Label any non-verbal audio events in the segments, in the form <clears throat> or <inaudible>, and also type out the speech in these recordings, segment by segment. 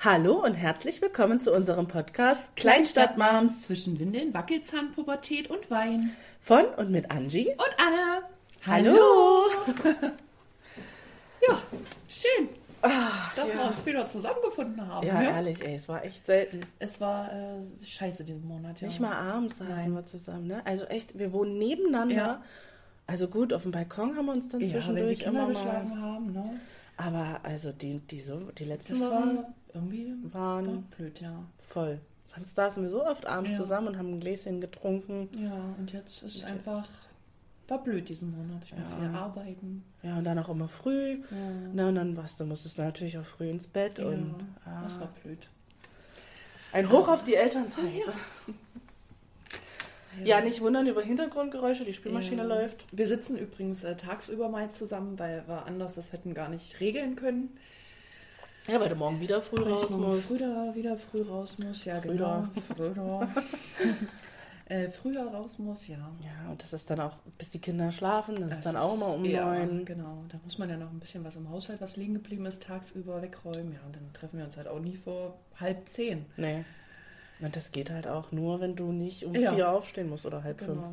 Hallo und herzlich willkommen zu unserem Podcast Kleinstadtmoms zwischen Windeln, Wackelzahn, Pubertät und Wein. von und mit Angie. Und Anne. Hallo. <laughs> Ja, schön, Ah, dass ja. wir uns wieder zusammengefunden haben. Ja, ne? ehrlich, ey, es war echt selten. Es war äh, scheiße diesen Monat, ja. Nicht mal abends saßen wir zusammen, ne? Also echt, wir wohnen nebeneinander. Ja. Also gut, auf dem Balkon haben wir uns dann ja, wenn zwischendurch Kinder immer mal. haben, ne? Aber also die, die, so, die letzten Das Wochen war irgendwie waren war blöd, ja. voll. Sonst saßen wir so oft abends Ja. zusammen und haben ein Gläschen getrunken. Ja, und jetzt ist Und einfach, war blöd diesen Monat. Ich muss Ja. viel arbeiten. Ja, und dann auch immer früh. Ja. Na, und dann warst du, musstest natürlich auch früh ins Bett. ja, Und das ah, war blöd. ein Hoch auf die Elternzeit. Ja. Nicht wundern über Hintergrundgeräusche, die Spülmaschine läuft. Wir sitzen übrigens äh, tagsüber mal zusammen, weil wir anders das hätten gar nicht regeln können. Ja, weil du morgen wieder früh Weil raus musst. Früher wieder früh raus muss, ja genau. Früher. <laughs> äh, früher raus muss, ja. Ja, und das ist dann auch, bis die Kinder schlafen, das, ist dann auch immer um neun. Genau, da muss man ja noch ein bisschen was im Haushalt, was liegen geblieben ist, tagsüber wegräumen. Ja, und dann treffen wir uns halt auch nie vor halb zehn. Nee. Und das geht halt auch nur, wenn du nicht um Ja. vier aufstehen musst oder halb Genau.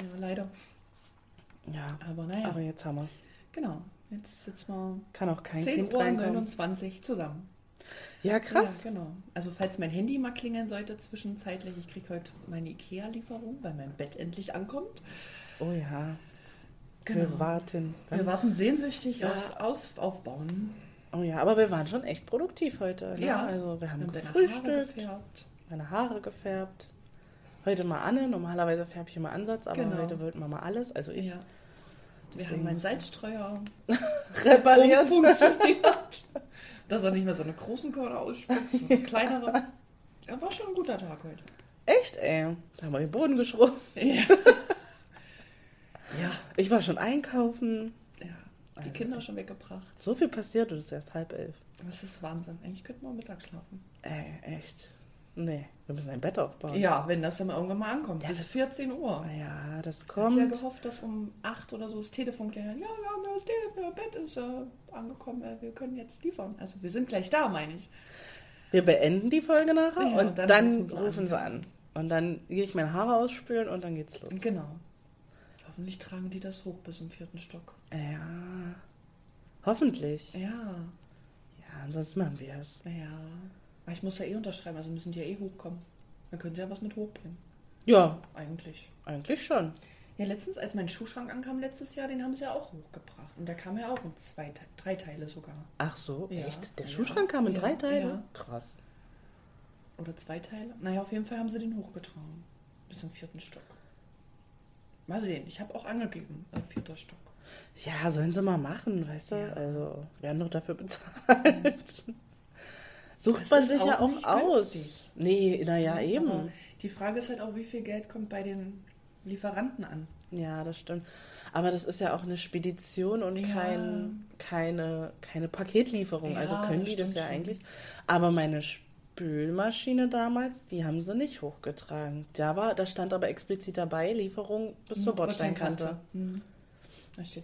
Ja, leider. fünf. Ja, Aber naja, aber jetzt haben wir es. genau. Jetzt sitzen wir Kann auch kein 10 Kind Uhr reinkommen. 29 zusammen. Ja, krass. Ja, genau. Also falls mein Handy mal klingeln sollte zwischenzeitlich, ich kriege heute meine Ikea-Lieferung, weil mein Bett endlich ankommt. Oh ja. Genau. Wir warten. Wir warten sehnsüchtig Ja. aufs Aus Aufbauen. Oh ja, aber wir waren schon echt produktiv heute. Ne? Ja. Also wir haben Wir haben deine Haare gefrühstückt, gefärbt. meine Haare gefärbt. Heute mal Anne. Normalerweise färbe ich immer Ansatz, aber Genau. heute wollten wir mal alles. Also ich Ja. Wir Deswegen haben meinen Salzstreuer <laughs> repariert. umfunktioniert, dass er nicht mehr so eine großen Körner ausspuckt, sondern kleinere. Ja, war schon ein guter Tag heute. Echt, ey. Da haben wir den Boden geschrubbt. Ja. <laughs> ja. Ich war schon einkaufen. ja. Die Also Kinder schon weggebracht. So viel passiert und es ist erst halb elf. Das ist Wahnsinn. Eigentlich könnten wir Mittag schlafen. Ey, echt. Nee, wir müssen ein Bett aufbauen. Ja, wenn das dann mal irgendwann mal ankommt. Ja, Bis das- 14 Uhr. Ja, das Ich hatte ja kommt. gehofft, dass um 8 oder so das Telefon klingelt. Ja, wir haben das Telefon, das Bett ist äh, angekommen, äh, wir können jetzt liefern. Also wir sind gleich da, meine ich. Wir beenden die Folge nachher Ja, und, und dann dann, rufen sie rufen an, sie ja. an. Und dann gehe ich meine Haare ausspülen und dann geht's los. Genau. Hoffentlich tragen die das hoch bis zum vierten Stock. Ja. Hoffentlich. Ja, Ja, ansonsten machen wir es. ja. Aber ich muss ja eh unterschreiben, also müssen die ja eh hochkommen. Dann können sie ja was mit hochbringen. Ja, Eigentlich. eigentlich schon. Ja, letztens, als mein Schuhschrank ankam letztes Jahr, den haben sie ja auch hochgebracht. Und da kam ja auch in zwei, drei Teile sogar. Ach so, Ja. echt? Der Ja. Schuhschrank kam in Ja, drei Teile? ja. Krass. Oder zwei Teile. Naja, auf jeden Fall haben sie den hochgetragen. Bis zum vierten Stock. Mal sehen. Ich habe auch angegeben, äh, vierter Stock. Ja, sollen sie mal machen, weißt du? Ja. Also, werden doch dafür bezahlt. <laughs> Sucht man sich ja auch auch nicht aus. günstig. Nee, naja, Aber eben. die Frage ist halt auch, wie viel Geld kommt bei den Lieferanten an. Ja, das stimmt. Aber das ist ja auch eine Spedition und Ja. kein, keine, keine Paketlieferung. Ja, also können die das ja schon. eigentlich. Aber meine Spülmaschine damals, die haben sie nicht hochgetragen. Da, war, da stand aber explizit dabei, Lieferung bis zur Bordsteinkante. Hm. Da steht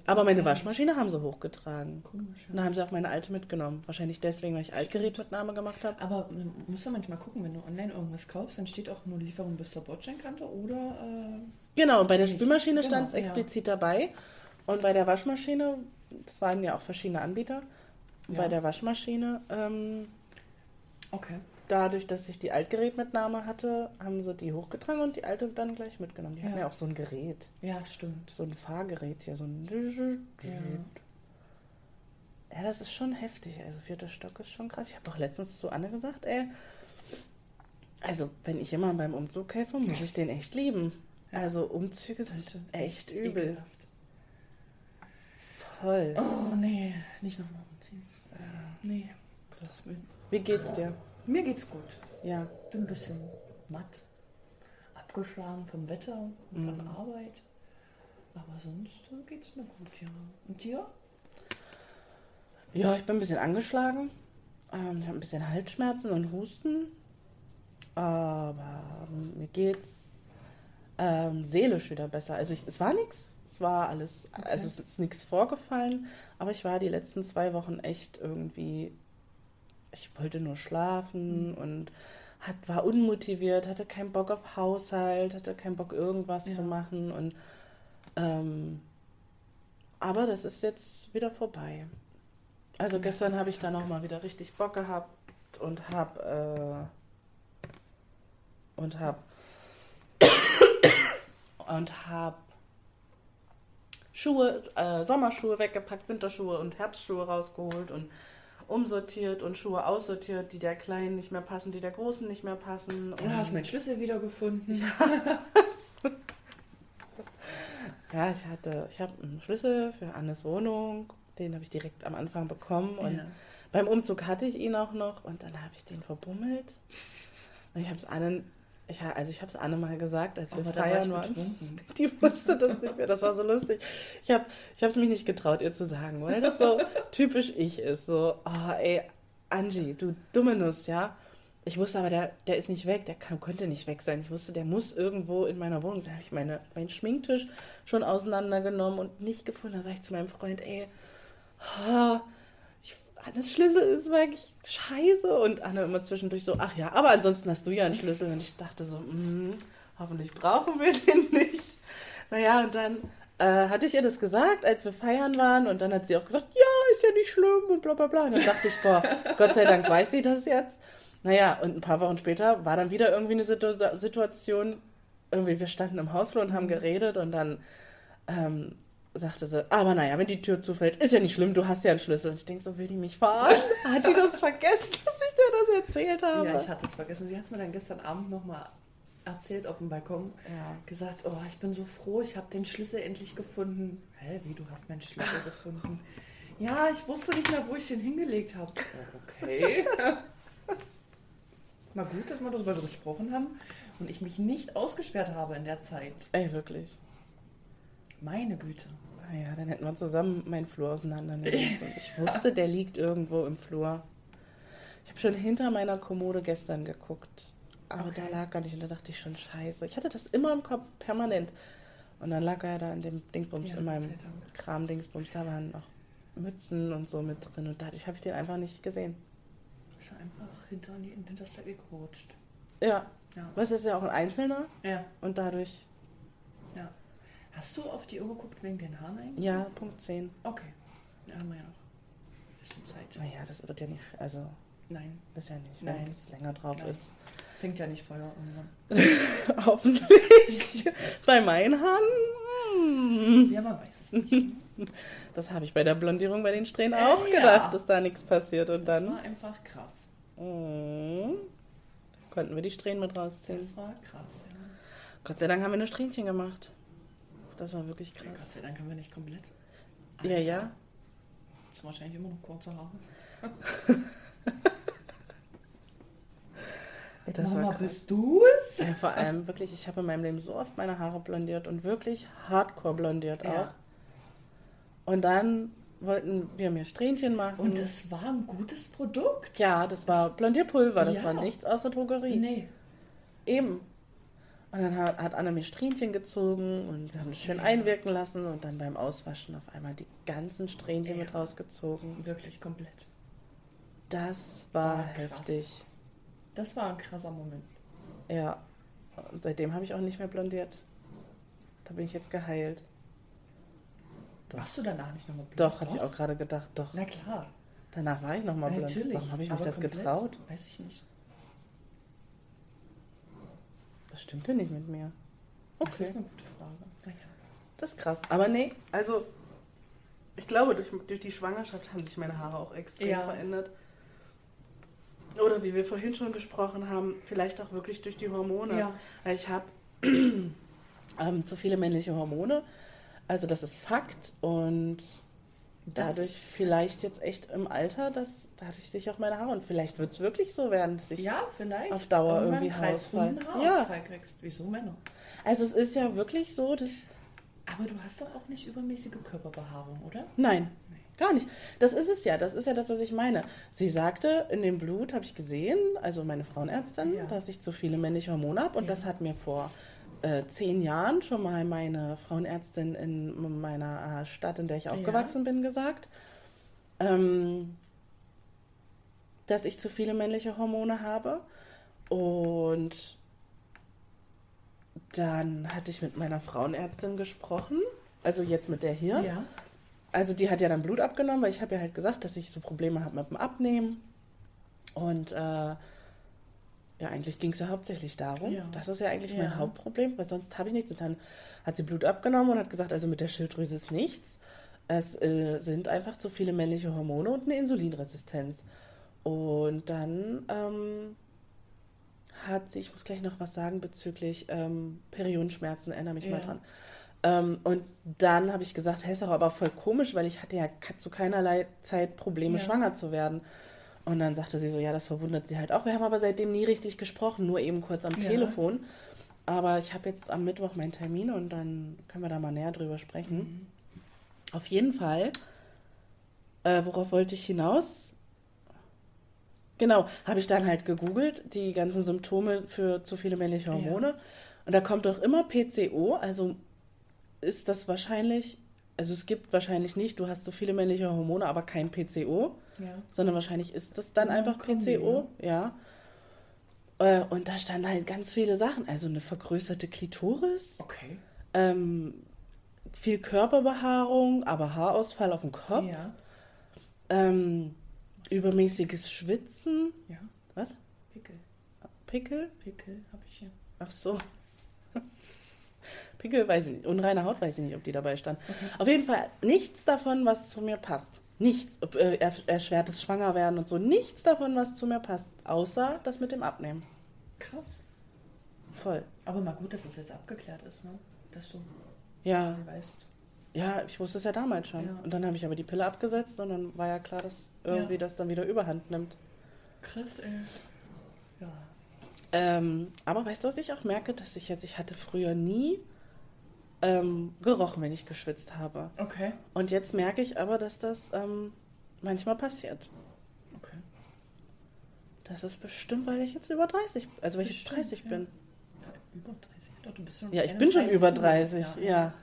Aber meine. Waschmaschine haben sie hochgetragen. Komisch, Und ja. haben sie auch meine alte mitgenommen. Wahrscheinlich deswegen, weil ich Altgerätmitnahme gemacht habe. Aber man muss ja manchmal gucken, wenn du online irgendwas kaufst, dann steht auch nur Lieferung bis zur Bordsteinkante oder äh, Genau, und bei der. Spülmaschine Genau, stand es ja. explizit dabei. Und bei der Waschmaschine, das waren ja auch verschiedene Anbieter. Ja. Bei der Waschmaschine, ähm, okay. Dadurch, dass ich die Altgerätmitnahme hatte, haben sie die hochgetragen und die alte dann gleich mitgenommen. Die hatten Ja. ja auch so ein Gerät, Ja, stimmt. so ein Fahrgerät hier, so ein. Ja. Ja, das ist schon heftig. Also vierter Stock ist schon krass. Ich habe auch letztens zu Anne gesagt, ey, also wenn ich immer beim Umzug helfe, muss ich den echt lieben. Ja. Also Umzüge sind echt übel. ekelhaft. Voll. Oh, nee, nicht nochmal umziehen. Nee. So. Das will- Wie geht's dir? Mir geht's gut. Ja. Bin ein bisschen matt, abgeschlagen vom Wetter und von Mhm. Arbeit. Aber sonst äh, geht's mir gut, ja. Und dir? Ja, ich bin ein bisschen angeschlagen. Ähm, ich habe ein bisschen Halsschmerzen und Husten. Aber mir geht's ähm, seelisch wieder besser. Also ich, es war nichts. Es war alles, Okay. also es ist nichts vorgefallen. Aber ich war die letzten zwei Wochen echt irgendwie ich wollte nur schlafen und hat, war unmotiviert, hatte keinen Bock auf Haushalt, hatte keinen Bock irgendwas Ja. zu machen und ähm, aber das ist jetzt wieder vorbei. Also Ja, gestern habe ich dann auch mal wieder richtig Bock gehabt und habe äh, und habe <coughs> und habe Schuhe, äh, Sommerschuhe weggepackt, Winterschuhe und Herbstschuhe rausgeholt und umsortiert und Schuhe aussortiert, die der Kleinen nicht mehr passen, die der Großen nicht mehr passen. Du hast meinen Schlüssel wiedergefunden. Ja, <laughs> ich hatte, ich habe einen Schlüssel für Annes Wohnung, den habe ich direkt am Anfang bekommen und Ja. beim Umzug hatte ich ihn auch noch und dann habe ich den verbummelt. Und ich habe es Anne, ich, also ich habe es Anne mal gesagt, als wir ich feiern waren. betrunken. <laughs> Die wusste das nicht mehr, das war so lustig. Ich habe ich es mich nicht getraut, ihr zu sagen, weil das so <laughs> typisch ich ist. So, oh ey, Angie, du dumme Nuss, ja. Ich wusste aber, der, der ist nicht weg, der kann, konnte nicht weg sein. Ich wusste, der muss irgendwo in meiner Wohnung. Da habe ich meine, meinen Schminktisch schon auseinandergenommen und nicht gefunden. Da sage ich zu meinem Freund, ey, oh, Annes Schlüssel ist weg, ich, scheiße. Und Anne immer zwischendurch so, ach ja, aber ansonsten hast du ja einen Schlüssel. Und ich dachte so, mm, hoffentlich brauchen wir <laughs> den nicht. Naja, und dann äh, hatte ich ihr das gesagt, als wir feiern waren. Und dann hat sie auch gesagt, ja, ist ja nicht schlimm und bla bla bla. Und dann dachte ich, boah, Gott sei Dank weiß sie das jetzt. Naja, und ein paar Wochen später war dann wieder irgendwie eine Situ Situation, irgendwie wir standen im Hausflur und haben geredet und dann ähm, sagte sie, aber naja, wenn die Tür zufällt, ist ja nicht schlimm, du hast ja einen Schlüssel. Und ich denke so, will die mich verarschen? <laughs> Hat die das vergessen, dass ich dir das erzählt habe? Ja, ich hatte es vergessen. Sie hat es mir dann gestern Abend nochmal erzählt auf dem Balkon. Ja. Gesagt, oh, ich bin so froh, ich habe den Schlüssel endlich gefunden. Hä, wie, du hast meinen Schlüssel gefunden? Ja, ich wusste nicht mehr, wo ich den hingelegt habe. Okay. <laughs> Mal gut, dass wir darüber gesprochen haben und ich mich nicht ausgesperrt habe in der Zeit. Ey, wirklich. Meine Güte. Naja, dann hätten wir zusammen meinen Flur auseinandernehmen müssen. Ich wusste, der liegt irgendwo im Flur. Ich habe schon hinter meiner Kommode gestern geguckt. Aber Okay. da lag er nicht und da dachte ich schon, scheiße. Ich hatte das immer im Kopf, permanent. Und dann lag er da in dem Dingsbums, Ja, in meinem. Kram-Dingsbums. Da waren noch Mützen und so mit drin. Und dadurch habe ich den einfach nicht gesehen. Ist einfach hinter in die Hinterstrecke gerutscht. Ja, Ja. was ist ja auch ein Einzelner. Ja, Und dadurch, ja. Hast du auf die Uhr geguckt wegen den Haaren eigentlich? ja, Punkt 10. Okay. Da haben wir ja noch ein bisschen Zeit. Naja, das wird ja nicht, also Nein, ist ja nicht, Nein. wenn es länger drauf Nein. ist. fängt ja nicht Feuer irgendwann. <laughs> Hoffentlich. Bei meinen Haaren. hm. Ja, man weiß es nicht. <laughs> Das habe ich bei der Blondierung bei den Strähnen auch Ja. gedacht, dass da nichts passiert. Und Das dann war einfach krass. mm, konnten wir die Strähnen mit rausziehen. Das war krass, ja. Gott sei Dank haben wir eine Strähnchen gemacht. Das war wirklich krass. Gott sei Dank haben wir nicht komplett. Ja, ja. Das ist wahrscheinlich immer noch kurze Haare. <laughs> Das Mama, bist du es? Ja, vor allem wirklich, ich habe in meinem Leben so oft meine Haare blondiert und wirklich hardcore blondiert auch. Ja. Und dann wollten wir mir Strähnchen machen. Und das war ein gutes Produkt. ja, das war Blondierpulver, das Ja. war nichts außer Drogerie. Nee. Eben. Und dann hat, hat Anna mir Strähnchen gezogen und wir haben es schön einwirken lassen und dann beim Auswaschen auf einmal die ganzen Strähnchen Ja. mit rausgezogen. Wirklich komplett. Das war War heftig. Das war ein krasser Moment. Ja. Und seitdem habe ich auch nicht mehr blondiert. Da bin ich jetzt geheilt. Doch. Warst du danach nicht nochmal blond? Doch, habe ich auch gerade gedacht. Doch. Na klar. Danach war ich noch mal blond. Natürlich. Warum habe ich mich das komplett? getraut? Weiß ich nicht. Das stimmte nicht mit mir. Das Okay. ist eine gute Frage. Naja. Das ist krass. Aber nee, also ich glaube, durch, durch die Schwangerschaft haben sich meine Haare auch extrem Ja. verändert. Oder wie wir vorhin schon gesprochen haben, vielleicht auch wirklich durch die Hormone. Ja. Ich habe <clears throat> ähm, zu viele männliche Hormone. Also das ist Fakt. Und dadurch vielleicht jetzt echt im Alter, dass dadurch sich auch meine Haare... Und vielleicht wird es wirklich so werden, dass ich... Ja, vielleicht. Auf Dauer Irgendwann irgendwie Haarausfall. Haarausfall kriegst. Wieso Männer? Also es ist ja wirklich so, dass... Aber du hast doch auch nicht übermäßige Körperbehaarung, oder? Nein, gar nicht. Das ist es ja. Das ist ja das, was ich meine. Sie sagte, in dem Blut habe ich gesehen, also meine Frauenärztin, Ja. dass ich zu viele männliche Hormone habe. Und Ja. das hat mir vor äh, zehn Jahren schon mal meine Frauenärztin in meiner äh, Stadt, in der ich aufgewachsen bin, gesagt. Ähm, dass ich zu viele männliche Hormone habe. Und dann hatte ich mit meiner Frauenärztin gesprochen, also jetzt mit der hier. Ja. Also die hat ja dann Blut abgenommen, weil ich habe ja halt gesagt, dass ich so Probleme habe mit dem Abnehmen. Und äh, ja, eigentlich ging es ja hauptsächlich darum. Ja. Das ist ja eigentlich Ja. mein Hauptproblem, weil sonst habe ich nichts. Und dann hat sie Blut abgenommen und hat gesagt, also mit der Schilddrüse ist nichts. Es äh, sind einfach zu viele männliche Hormone und eine Insulinresistenz. Und dann ähm, hat sie, ich muss gleich noch was sagen bezüglich ähm, Periodenschmerzen, erinnere mich mal Ja. dran. Ähm, und dann habe ich gesagt, hey, ist doch aber voll komisch, weil ich hatte ja zu keinerlei Zeit Probleme, schwanger zu werden. Und dann sagte sie so, ja, das verwundert sie halt auch. Wir haben aber seitdem nie richtig gesprochen, nur eben kurz am Ja. Telefon. Aber ich habe jetzt am Mittwoch meinen Termin und dann können wir da mal näher drüber sprechen. Mhm. Auf jeden Fall, äh, worauf wollte ich hinaus? Genau, habe ich dann halt gegoogelt, die ganzen Symptome für zu viele männliche Hormone. Und da kommt doch immer PCO, also ist das wahrscheinlich, also es gibt wahrscheinlich nicht, du hast so viele männliche Hormone, aber kein PCO, Ja. sondern wahrscheinlich ist das dann einfach PCO, ja. Äh, Und da standen halt ganz viele Sachen, also eine vergrößerte Klitoris, Okay. ähm, viel Körperbehaarung, aber Haarausfall auf dem Kopf, Ja. ähm, übermäßiges Schwitzen, Ja. was? Pickel. Pickel? Pickel habe ich hier. Ach so. Pickel weiß ich nicht. Unreine Haut weiß ich nicht, ob die dabei stand. Auf jeden Fall nichts davon, was zu mir passt. Nichts. Äh, er- erschwertes Schwangerwerden und so. Nichts davon, was zu mir passt. Außer das mit dem Abnehmen. Krass. Voll. Aber mal gut, dass es jetzt abgeklärt ist, ne? Dass du Ja, sie weißt. ja, ich wusste es ja damals schon. Ja. Und dann habe ich aber die Pille abgesetzt und dann war ja klar, dass irgendwie Ja. das dann wieder überhand nimmt. Krass, ey. Ja. Ähm, aber weißt du, was ich auch merke, dass ich jetzt, ich hatte früher nie ähm, gerochen, wenn ich geschwitzt habe. Okay. Und jetzt merke ich aber, dass das ähm, manchmal passiert. Okay. Das ist bestimmt, weil ich jetzt über 30, also weil ich jetzt Bestimmt, 30 ja. bin. Über 30. Doch, du bist schon Ja, ich bin schon 31 über Monats, 30, ja.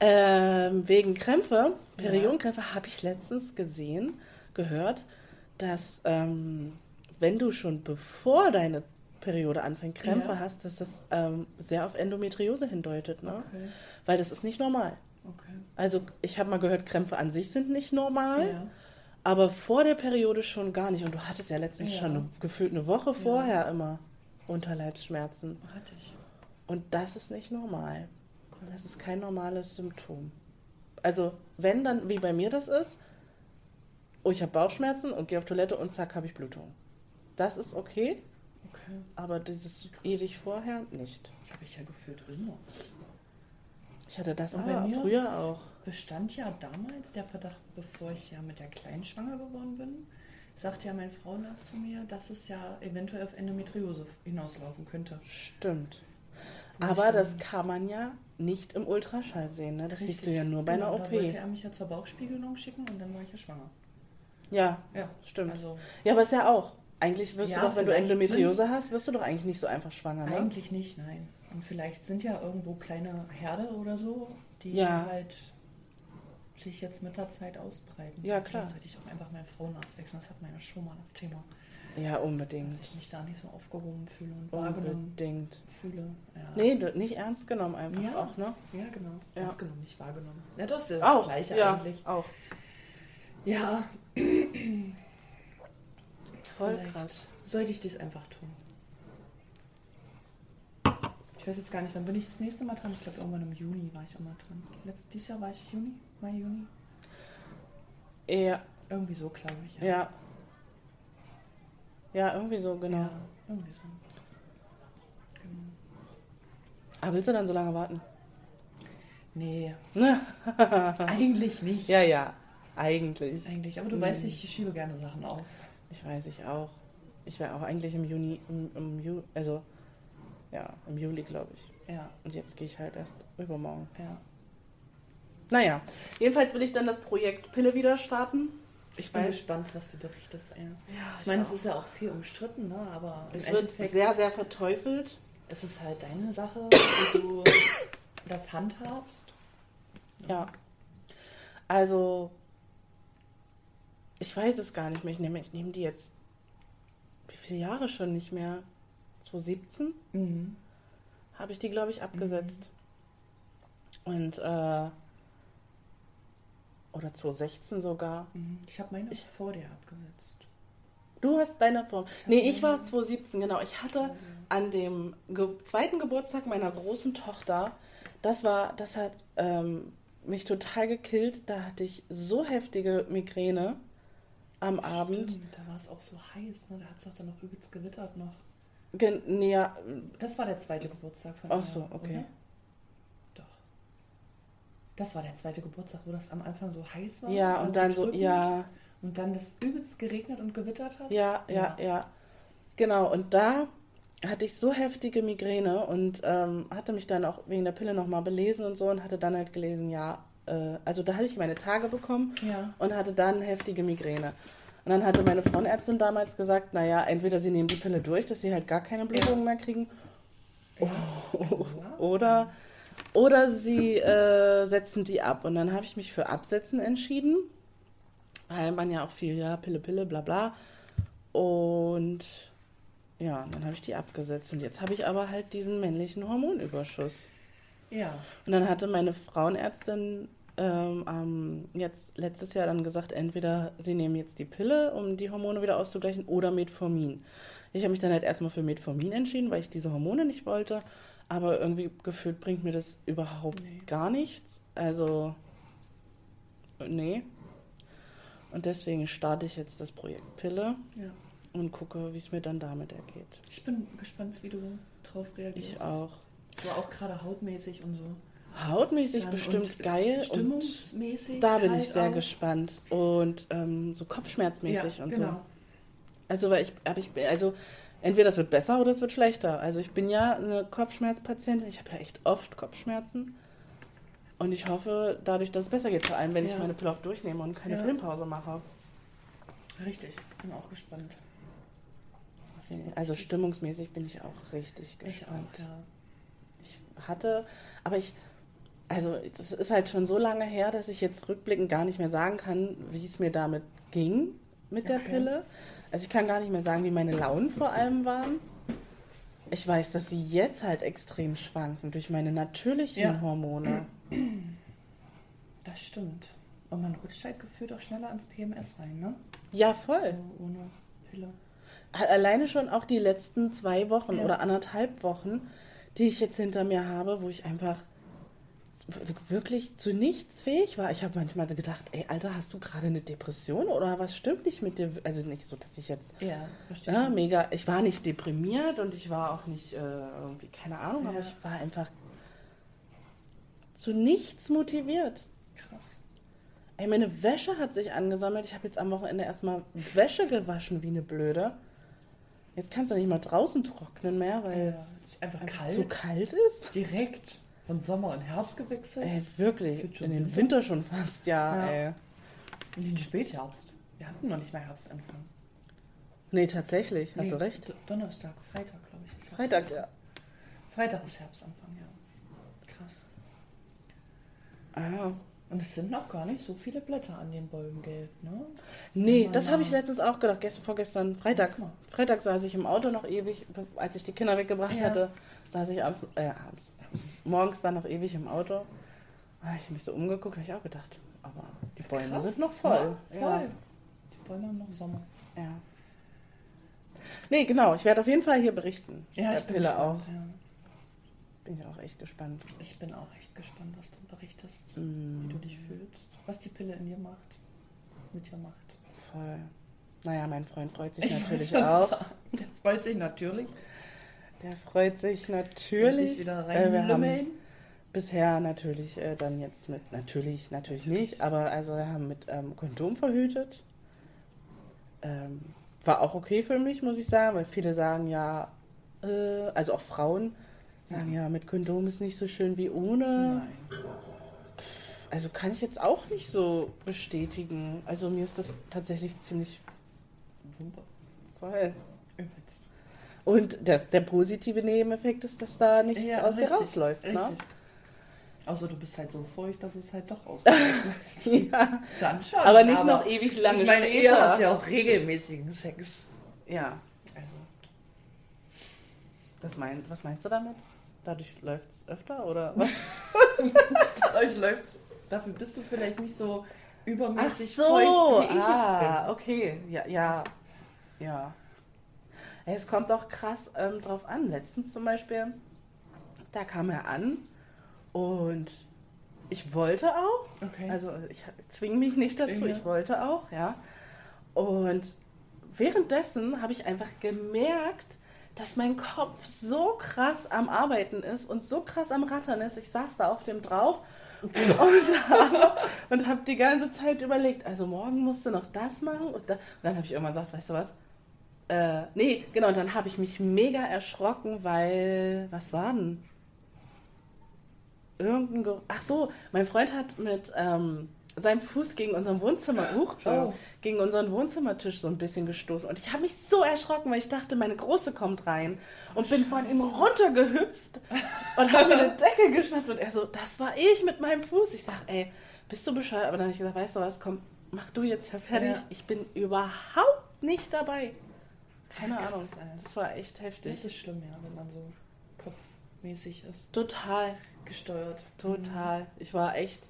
Ähm, wegen Krämpfe, Ja. Periodenkrämpfe, habe ich letztens gesehen, gehört, dass ähm, wenn du schon bevor deine Periode anfängt, Krämpfe Ja. hast, dass das ähm, sehr auf Endometriose hindeutet, ne? Okay. Weil das ist nicht normal. Okay. Also ich habe mal gehört, Krämpfe an sich sind nicht normal. Ja. Aber vor der Periode schon gar nicht. Und du hattest ja letztens Ja. schon eine, gefühlt eine Woche vorher immer Unterleibsschmerzen. Hatte ich. Und das ist nicht normal. Okay. Das ist kein normales Symptom. Also wenn dann, wie bei mir das ist, oh, ich habe Bauchschmerzen und gehe auf Toilette und zack, habe ich Blutung. Das ist Okay. Aber dieses ewig vorher nicht. Das habe ich ja gefühlt immer. Ich hatte das aber mir? früher auch. Bestand ja damals der Verdacht, bevor ich ja mit der Kleinen schwanger geworden bin, sagte ja mein Frauenarzt zu mir, dass es ja eventuell auf Endometriose hinauslaufen könnte. Stimmt. Wo Aber dann- das kann man ja nicht im Ultraschall sehen. Ne? Das siehst du ja nur bei genau, einer Da wollte OP. er mich ja zur Bauchspiegelung schicken und dann war ich ja schwanger. Ja, Ja, stimmt. Also Ja, aber ist ja auch. Eigentlich wirst Ja, du doch, wenn du Endometriose hast, wirst du doch eigentlich nicht so einfach schwanger, ne? eigentlich nicht, nein. Und vielleicht sind ja irgendwo kleine Herde oder so, die Ja. halt sich jetzt mit der Zeit ausbreiten. Ja, klar. Vielleicht sollte ich auch einfach meinen Frauenarzt wechseln. Das hat ja schon mal das Thema. Ja, unbedingt. Dass ich mich da nicht so aufgehoben fühle und Unbedingt. fühle. Ja. Nee, nicht ernst genommen einfach Ja. auch, ne? Ja, genau. Ja. Ganz genommen, nicht wahrgenommen. Ja, das ist das auch, Gleiche ja, eigentlich. auch. Ja, <clears throat> Voll vielleicht krass. sollte ich dies einfach tun. Ich weiß jetzt gar nicht, wann bin ich das nächste Mal dran? Ich glaube, irgendwann im Juni war ich auch mal dran. Letzt, dieses Jahr war ich Juni, Mai, Juni. Ja, Irgendwie so, glaube ich. ja. Ja, irgendwie so, genau. Ja, irgendwie so. Genau. Aber willst du dann so lange warten? Nee, Ne? <laughs> eigentlich nicht. Ja, ja, eigentlich. Eigentlich. Aber du Mhm. weißt, ich schiebe gerne Sachen auf. Ich weiß, ich auch. Ich wäre auch eigentlich im Juni, im, im Ju, also, ja, im Juli, glaube ich. Ja, Und jetzt gehe ich halt erst übermorgen. ja. Naja, jedenfalls will ich dann das Projekt Pille wieder starten. Ich bin weiß- gespannt, was du berichtest. Ja, Ich meine, es ist ja auch viel umstritten, ne? aber Es wird Endeffekt sehr, sehr verteufelt. ist es halt deine Sache, <coughs> wie du das handhabst. Ja. Also, ich weiß es gar nicht mehr. Ich nehme, ich nehme die jetzt, wie viele Jahre schon nicht mehr? 2017 Mhm. habe ich die, glaube ich, abgesetzt. Und, äh, oder 2016 sogar. Mhm. Ich habe meine vor dir abgesetzt. Du hast deine Form. Nee, ich war 2017, genau. Ich hatte an dem Ge zweiten Geburtstag meiner großen Tochter, das war, das hat ähm, mich total gekillt. Da hatte ich so heftige Migräne am Abend. Stimmt, da war es auch so heiß, ne? Da hat es auch dann noch übelst gewittert noch. Gen nee, ja, Das war der zweite Geburtstag von Ach so, okay. Oder? Doch. Das war der zweite Geburtstag, wo das am Anfang so heiß war. ja, und dann so, drückend ja, Und dann das übelst geregnet und gewittert hat. ja, ja, ja. Genau, und da hatte ich so heftige Migräne und ähm, hatte mich dann auch wegen der Pille nochmal belesen und so und hatte dann halt gelesen, ja, äh, also da hatte ich meine Tage bekommen Ja. und hatte dann heftige Migräne. Und dann hatte meine Frauenärztin damals gesagt, naja, entweder sie nehmen die Pille durch, dass sie halt gar keine Blutungen mehr kriegen, <laughs> oder, oder sie äh, setzen die ab. Und dann habe ich mich für Absetzen entschieden, weil man ja auch viel, ja, Pille, Pille, bla bla. Und ja, dann habe ich die abgesetzt. Und jetzt habe ich aber halt diesen männlichen Hormonüberschuss. Ja. Und dann hatte meine Frauenärztin ähm, ähm, jetzt letztes Jahr dann gesagt, entweder sie nehmen jetzt die Pille, um die Hormone wieder auszugleichen, oder Metformin. Ich habe mich dann halt erstmal für Metformin entschieden, weil ich diese Hormone nicht wollte. Aber irgendwie gefühlt bringt mir das überhaupt Nee. gar nichts. Also, nee. Und deswegen starte ich jetzt das Projekt Pille ja. und gucke, wie es mir dann damit ergeht. Ich bin gespannt, wie du drauf reagierst. Ich auch. So auch gerade hautmäßig und so. Hautmäßig Dann bestimmt und geil. Und Stimmungsmäßig. Da bin ich sehr auch. gespannt. Und ähm, so kopfschmerzmäßig ja, und genau. so. Also, weil ich, hab ich, also entweder es wird besser oder es wird schlechter. Also ich bin ja eine Kopfschmerzpatientin. Ich habe ja echt oft Kopfschmerzen. Und ich hoffe dadurch, dass es besser geht. Vor allem, wenn ich Ja. meine Pille auch durchnehme und keine Ja. Filmpause mache. Richtig. Bin auch gespannt. Also stimmungsmäßig bin ich auch richtig Ich gespannt. auch, ja. Ich hatte, aber ich, also das ist halt schon so lange her, dass ich jetzt rückblickend gar nicht mehr sagen kann, wie es mir damit ging mit der Okay. Pille. Also ich kann gar nicht mehr sagen, wie meine Launen vor allem waren. Ich weiß, dass sie jetzt halt extrem schwanken durch meine natürlichen Ja. Hormone. Das stimmt. Und man rutscht halt gefühlt auch schneller ans PMS rein, ne? Ja, So voll. ohne Pille. Alleine schon auch die letzten zwei Wochen Ja. oder anderthalb Wochen, die ich jetzt hinter mir habe, wo ich einfach wirklich zu nichts fähig war. Ich habe manchmal gedacht, ey, Alter, hast du gerade eine Depression oder was stimmt nicht mit dir? Also nicht so, dass ich jetzt Ja, verstehe ja, schon. mega, ich war nicht deprimiert und ich war auch nicht äh, irgendwie, keine Ahnung, aber Ja. ich war einfach zu nichts motiviert. Krass. Ey, meine Wäsche hat sich angesammelt. Ich habe jetzt am Wochenende erstmal Wäsche gewaschen wie eine Blöde. Jetzt kannst du nicht mal draußen trocknen mehr, weil Ja, es einfach einfach kalt. zu kalt ist. Direkt von Sommer und Herbst gewechselt. Ey, wirklich. In den Winter? Winter schon fast, ja, Ja. ey. In den Spätherbst. Wir hatten noch nicht mal Herbstanfang. Nee, tatsächlich, hast Nee, du recht. Donnerstag, Freitag, glaube ich. Freitag, ja. Freitag ist Herbstanfang, ja. Krass. Ah. Und es sind noch gar nicht so viele Blätter an den Bäumen gelb, ne? Nee, das habe ich letztens auch gedacht. Gestern, vorgestern, Freitag. Freitag saß ich im Auto noch ewig, als ich die Kinder weggebracht Ja. hatte, saß ich abends, äh, abends, morgens dann noch ewig im Auto. Da habe ich mich so umgeguckt, habe ich auch gedacht, aber die Bäume Krass, sind noch voll. Ja, Ja. voll. Die Bäume haben noch Sommer. ja. Nee, genau, ich werde auf jeden Fall hier berichten. Ja, ich bin Pille gespannt. auch. Ja. Bin ich auch echt gespannt. Ich bin auch echt gespannt, was du berichtest, Mm, wie du dich fühlst, was die Pille in dir macht, mit dir macht. voll. Naja, mein Freund freut sich Ich natürlich auch. sagen, Der freut sich natürlich. Der freut sich natürlich. wieder Äh, wir haben bisher natürlich äh, dann jetzt mit, natürlich, natürlich nicht, aber also wir haben mit ähm, Kondom verhütet. Ähm, war auch okay für mich, muss ich sagen, weil viele sagen ja, äh, also auch Frauen sagen ja, mit Kondom ist nicht so schön wie ohne. Nein. Also kann ich jetzt auch nicht so bestätigen. Also mir ist das tatsächlich ziemlich voll. Und das, der positive Nebeneffekt ist, dass da nichts Ja, aus dir richtig, rausläuft. Ne? Richtig. Außer du bist halt so feucht, dass es halt doch <laughs> ausläuft. ja. Dann schon. Aber nicht noch ewig lange Ich meine, später. ihr habt ja auch regelmäßigen Sex. Ja. Also, Das mein, was meinst du damit? Dadurch läuft es öfter oder <laughs> was? dadurch läuft's. Dafür bist du vielleicht nicht so übermäßig so, feucht, wie ich ah, okay. Ja, ja. Ja. Es kommt auch krass ähm, drauf an. Letztens zum Beispiel, da kam er an und ich wollte auch. Okay. Also ich zwinge mich nicht dazu, ich wollte auch, ja. Und währenddessen habe ich einfach gemerkt, dass mein Kopf so krass am Arbeiten ist und so krass am Rattern ist. Ich saß da auf dem drauf und <laughs> habe und hab die ganze Zeit überlegt, also morgen musst du noch das machen. Und, da, und dann habe ich irgendwann gesagt, weißt du was? Äh, nee, genau, und dann habe ich mich mega erschrocken, weil, was war denn? Irgendein Geruch. Ach so, mein Freund hat mit ähm, seinem Fuß gegen unseren Wohnzimmer, uh, Oh. gegen unseren Wohnzimmertisch so ein bisschen gestoßen. Und ich habe mich so erschrocken, weil ich dachte, meine Große kommt rein. Und bin von ihm runtergehüpft und habe mir eine Decke geschnappt. Und er so, das war ich mit meinem Fuß. Ich sag, ey, bist du bescheuert? Aber dann habe ich gesagt, weißt du was, komm, mach du jetzt fertig. Ja. Ich bin überhaupt nicht dabei. Keine Ahnung. Das war echt heftig. Das ist schlimm, ja, wenn man so kopfmäßig ist. Total, Gesteuert. total. Ich war echt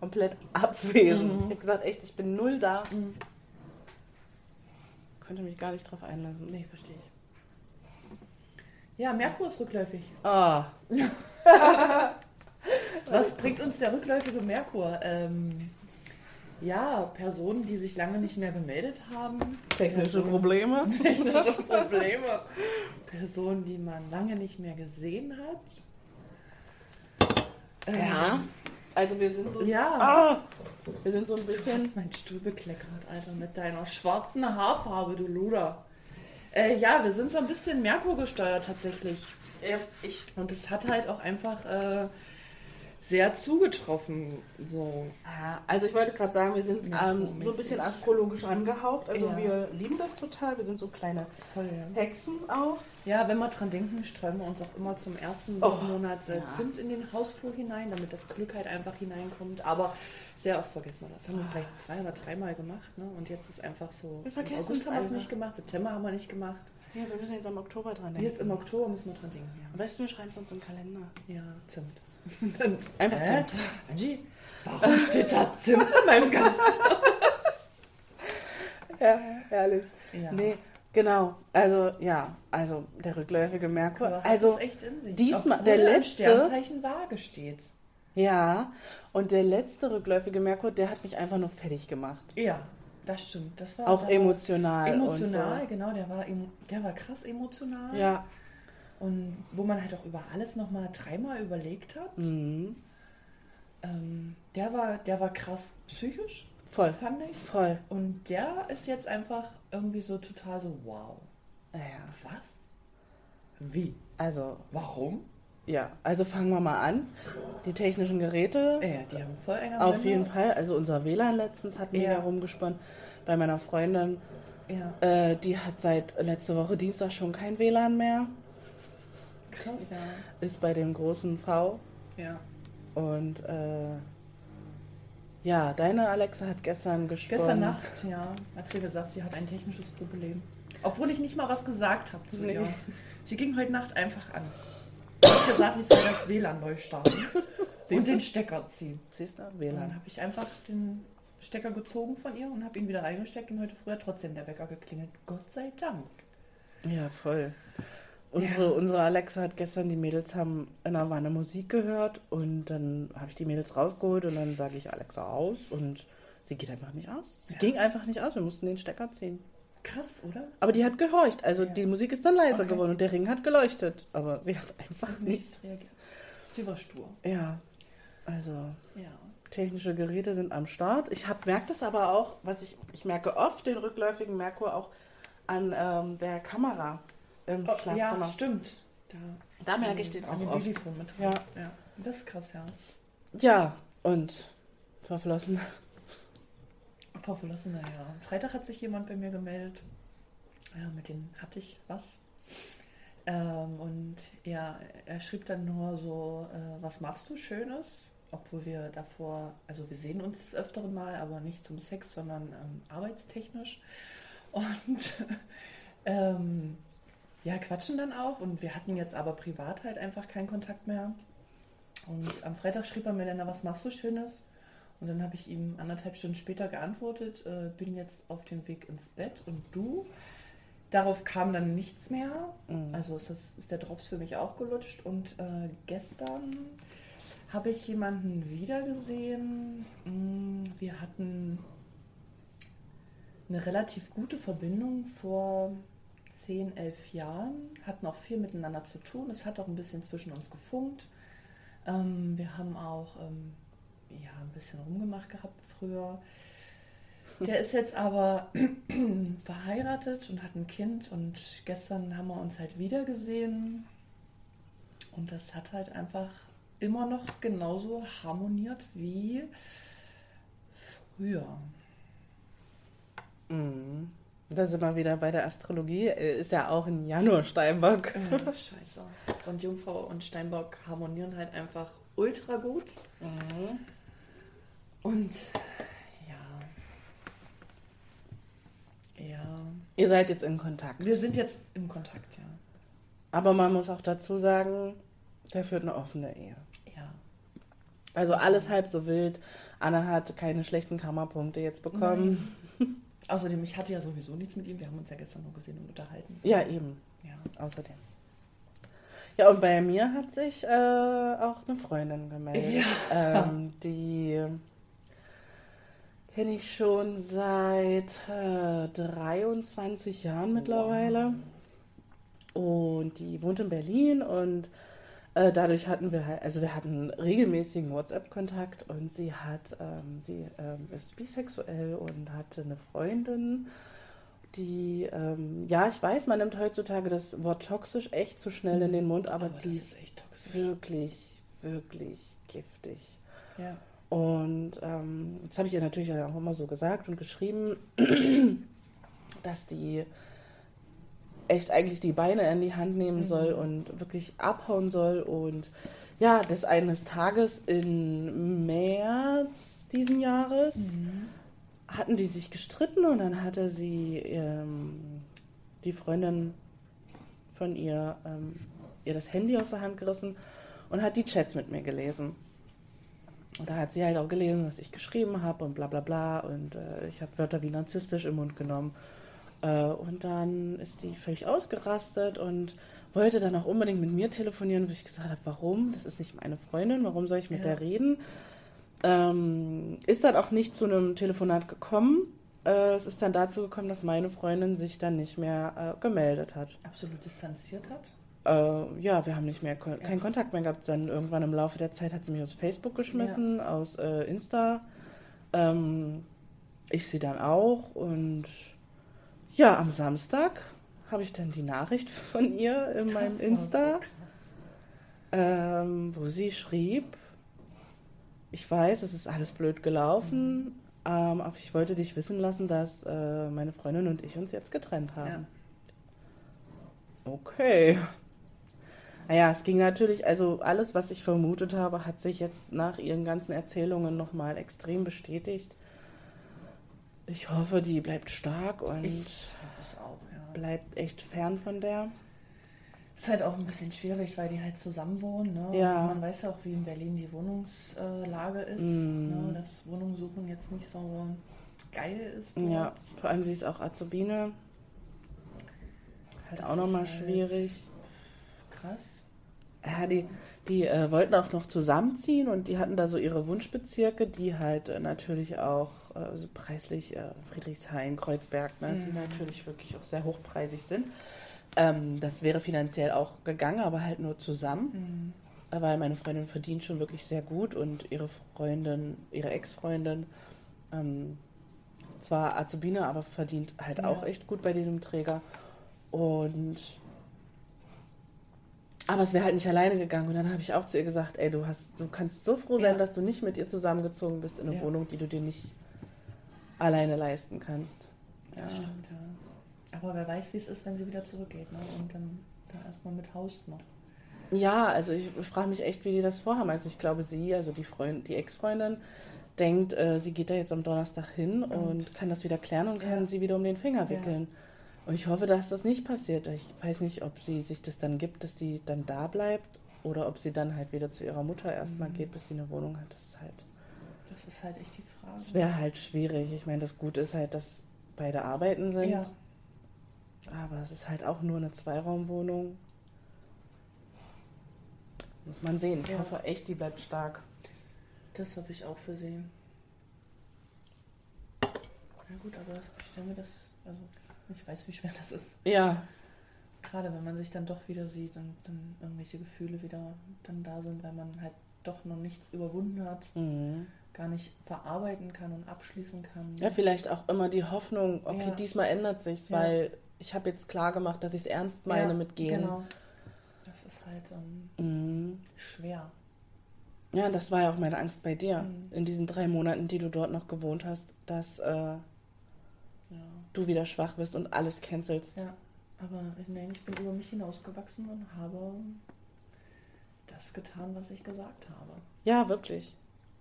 komplett abwesend. Mhm. Ich habe gesagt, echt, ich bin null da. Mhm. Könnte mich gar nicht drauf einlassen. Nee, verstehe ich. Ja, Merkur ist rückläufig. Ah, <laughs> <laughs> Was bringt uns der rückläufige Merkur? Ähm, ja, Personen, die sich lange nicht mehr gemeldet haben. technische Personen- Probleme. <laughs> Technische Probleme. Personen, die man lange nicht mehr gesehen hat. Ähm, Ja. Also wir sind so. Ja. Ah, wir sind so ein Du bisschen. hast meinen Stuhl bekleckert, Alter, mit deiner schwarzen Haarfarbe, du Luder. Äh, ja, wir sind so ein bisschen Merkur gesteuert tatsächlich. Ja, ich. Und es hat halt auch einfach äh, sehr zugetroffen. So. Ja, also ich wollte gerade sagen, wir sind ähm, so ein bisschen astrologisch angehaucht. Also Ja. wir lieben das total. Wir sind so kleine Voll, ja. Hexen auch. ja, wenn wir dran denken, streuen wir uns auch immer zum ersten Oh, Monat äh, ja. Zimt in den Hausflur hinein, damit das Glück halt einfach hineinkommt. Aber sehr oft vergessen wir das. Das haben wir vielleicht zwei oder dreimal gemacht. Ne? Und jetzt ist einfach so. Wir vergessen August haben wir es nicht gemacht, September haben wir nicht gemacht. Ja, wir müssen jetzt im Oktober dran denken. Jetzt im Oktober müssen wir dran denken. Am besten wir schreiben es uns im Kalender. Ja Zimt. <laughs> Dann, Einfach? Zimt. Angie, warum steht da <laughs> Zimt in meinem Garten? <laughs> Ja, herrlich. Ja. Nee, genau. Also, ja, also der rückläufige Merkur. Aber Also, echt in sich. diesmal- Obwohl der er letzte- Sternzeichen Waage steht. ja. Und der letzte rückläufige Merkur, der hat mich einfach nur fertig gemacht. Ja, das stimmt. Das war Auch emotional. emotional, Und genau. Der war, der war krass emotional. so. Ja. Und wo man halt auch über alles nochmal dreimal überlegt hat. Mhm. Ähm, der, war, der war krass psychisch, Voll. fand ich. Voll. Und der ist jetzt einfach irgendwie so total so, wow. Ja. Was? Wie? Also, Warum? ja. Also fangen wir mal an. Die technischen Geräte. Ja, die haben voll am Auf Sender. jeden Fall. Also unser WLAN letztens hat mega Ja. rumgesponnen. Bei meiner Freundin, Ja, äh, die hat seit letzte Woche Dienstag schon kein WLAN mehr. Krass, ja. Ist bei dem großen V. ja. Und äh, ja, deine Alexa hat gestern gesponnen. Gestern Nacht, ja, hat sie gesagt, sie hat ein technisches Problem. Obwohl ich nicht mal was gesagt habe zu Nee. ihr. Sie ging heute Nacht einfach an. Ich habe gesagt, ich soll das WLAN neu starten <laughs> und den Stecker ziehen. Siehst du? Und dann WLAN. habe ich einfach den Stecker gezogen von ihr und habe ihn wieder reingesteckt und heute früh hat trotzdem der Wecker geklingelt. Gott sei Dank. Ja, voll. Unsere, Ja. unsere Alexa hat gestern, die Mädels haben in der Wanne Musik gehört und dann habe ich die Mädels rausgeholt und dann sage ich Alexa aus und sie geht einfach nicht aus. Sie Ja. ging einfach nicht aus, wir mussten den Stecker ziehen. Krass, oder? Aber die hat gehorcht, also Ja. die Musik ist dann leiser Okay. geworden und der Ring hat geleuchtet, aber sie hat einfach nicht. Reagiert. Sie war stur. Ja, also Ja. technische Geräte sind am Start. Ich merke das aber auch, was ich, ich merke oft den rückläufigen Merkur auch an ähm, der Kamera im Oh, Schlafzimmer. ja, stimmt. Da, Da merke ich den auch oft. Babyphone mit. Ja. ja. Das ist krass, ja. Ja, und verflossen. Verflossene, ja. Freitag hat sich jemand bei mir gemeldet. Ja, mit dem hatte ich was. Ähm, und ja, er schrieb dann nur so, äh, was machst du Schönes? obwohl wir davor, also wir sehen uns des Öfteren mal, aber nicht zum Sex, sondern ähm, arbeitstechnisch. Und <laughs> ähm, ja, quatschen dann auch. Und wir hatten jetzt aber privat halt einfach keinen Kontakt mehr. Und am Freitag schrieb er mir dann, was machst du Schönes? Und dann habe ich ihm anderthalb Stunden später geantwortet, äh, bin jetzt auf dem Weg ins Bett und du? Darauf kam dann nichts mehr. Mhm. Also ist, das, ist der Drops für mich auch gelutscht. Und äh, gestern habe ich jemanden wiedergesehen. Mm, wir hatten eine relativ gute Verbindung vor zehn, elf Jahren, hatten auch viel miteinander zu tun. Es hat auch ein bisschen zwischen uns gefunkt. Ähm, wir haben auch ähm, ja, ein bisschen rumgemacht gehabt früher. Der ist jetzt aber <clears throat> verheiratet und hat ein Kind und gestern haben wir uns halt wieder gesehen und das hat halt einfach immer noch genauso harmoniert wie früher. Da sind wir wieder bei der Astrologie. Ist ja auch ein Januar Steinbock. Äh, scheiße. Und Jungfrau und Steinbock harmonieren halt einfach ultra gut. Mhm. Und ja. Ja. Ihr seid jetzt in Kontakt. Wir sind jetzt im Kontakt, ja. Aber man muss auch dazu sagen, der führt eine offene Ehe. Ja. Also alles halb so wild. Anna hat keine schlechten Kammerpunkte jetzt bekommen. Außerdem, ich hatte ja sowieso nichts mit ihm. Wir haben uns ja gestern nur gesehen und unterhalten. Ja, eben. Ja. Außerdem. Ja, und bei mir hat sich äh, auch eine Freundin gemeldet. Ja. Ähm, die kenne ich schon seit äh, 23 Jahren mittlerweile. Wow. Und die wohnt in Berlin und äh, dadurch hatten wir halt, also wir hatten regelmäßigen WhatsApp-Kontakt und sie hat, ähm, sie ähm, ist bisexuell und hatte eine Freundin, die, ähm, ja, ich weiß, man nimmt heutzutage das Wort toxisch echt zu schnell in den Mund, aber, aber die ist echt toxisch. wirklich, wirklich giftig. Ja. Und ähm, jetzt habe ich ihr natürlich auch immer so gesagt und geschrieben, <clears throat> dass die echt eigentlich die Beine in die Hand nehmen mhm. soll und wirklich abhauen soll. Und ja, des eines Tages im März diesen Jahres mhm. hatten die sich gestritten und dann hatte sie ähm, die Freundin von ihr ähm, ihr das Handy aus der Hand gerissen und hat die Chats mit mir gelesen. Und da hat sie halt auch gelesen, was ich geschrieben habe und bla bla bla. Und äh, ich habe Wörter wie narzisstisch im Mund genommen. Äh, und dann ist sie völlig ausgerastet und wollte dann auch unbedingt mit mir telefonieren, wo ich gesagt habe, warum? Das ist nicht meine Freundin, warum soll ich mit ja. der reden? Ähm, ist dann auch nicht zu einem Telefonat gekommen. Äh, es ist dann dazu gekommen, dass meine Freundin sich dann nicht mehr äh, gemeldet hat. Absolut distanziert hat? Äh, ja, wir haben nicht mehr keinen ja. Kontakt mehr gehabt. Dann irgendwann im Laufe der Zeit hat sie mich aus Facebook geschmissen, ja. aus äh, Insta. Ähm, ich sie dann auch und ja, am Samstag habe ich dann die Nachricht von ihr in das meinem Insta, ähm, wo sie schrieb, ich weiß, es ist alles blöd gelaufen, mhm. ähm, aber ich wollte dich wissen lassen, dass äh, meine Freundin und ich uns jetzt getrennt haben. Ja. Okay. Naja, es ging natürlich, also alles, was ich vermutet habe, hat sich jetzt nach ihren ganzen Erzählungen nochmal extrem bestätigt. Ich hoffe, die bleibt stark und auch, ja. bleibt echt fern von der. Ist halt auch ein bisschen schwierig, weil die halt zusammen wohnen. Ne? Ja. man weiß ja auch, wie in Berlin die Wohnungslage ist. Mm. Ne? Dass Wohnungssuchen jetzt nicht so geil ist. Dort. Ja, vor allem sie ist auch Azubine. Halt das auch nochmal halt schwierig. Krass. Ja, die, die äh, wollten auch noch zusammenziehen und die hatten da so ihre Wunschbezirke, die halt äh, natürlich auch äh, so preislich, äh, Friedrichshain, Kreuzberg, ne, mhm. die natürlich wirklich auch sehr hochpreisig sind. Ähm, das wäre finanziell auch gegangen, aber halt nur zusammen. Mhm. Weil meine Freundin verdient schon wirklich sehr gut und ihre Freundin, ihre Ex-Freundin, ähm, zwar Azubine, aber verdient halt ja. auch echt gut bei diesem Träger. Und aber es wäre halt nicht alleine gegangen. Und dann habe ich auch zu ihr gesagt, ey, du hast, du kannst so froh sein, ja. dass du nicht mit ihr zusammengezogen bist in eine ja. Wohnung, die du dir nicht alleine leisten kannst. Ja. Das stimmt, ja. Aber wer weiß, wie es ist, wenn sie wieder zurückgeht, ne? Und dann da erstmal mit Haus noch. Ja, also ich frage mich echt, wie die das vorhaben. Also ich glaube, sie, also die Freund, die Ex-Freundin, denkt, äh, sie geht da jetzt am Donnerstag hin und, und kann das wieder klären und kann Ja. sie wieder um den Finger Ja. wickeln. Und ich hoffe, dass das nicht passiert. Ich weiß nicht, ob sie sich das dann gibt, dass sie dann da bleibt oder ob sie dann halt wieder zu ihrer Mutter erstmal Mhm. geht, bis sie eine Wohnung hat. Das ist halt, Das ist halt echt die Frage. das wäre halt schwierig. Ich meine, das Gute ist halt, dass beide arbeiten sind. ja. Aber es ist halt auch nur eine Zweiraumwohnung. Muss man sehen. Ich Ja. hoffe echt, die bleibt stark. Das hoffe ich auch für sie. Na gut, aber ich stelle mir das, also ich weiß, wie schwer das ist. Ja, Gerade wenn man sich dann doch wieder sieht und dann irgendwelche Gefühle wieder dann da sind, weil man halt doch noch nichts überwunden hat, mhm. Gar nicht verarbeiten kann und abschließen kann. ja, vielleicht auch immer die Hoffnung, okay, Ja. diesmal ändert sich's, Ja. weil ich habe jetzt klar gemacht, dass ich es ernst meine Ja, mit Gehen. Genau. Das ist halt ähm, Mhm. schwer. Ja, das war ja auch meine Angst bei dir. Mhm. In diesen drei Monaten, die du dort noch gewohnt hast, dass äh, Ja. du wieder schwach wirst und alles cancelst. ja. Aber ich meine, ich bin über mich hinausgewachsen und habe das getan, was ich gesagt habe. Ja, wirklich.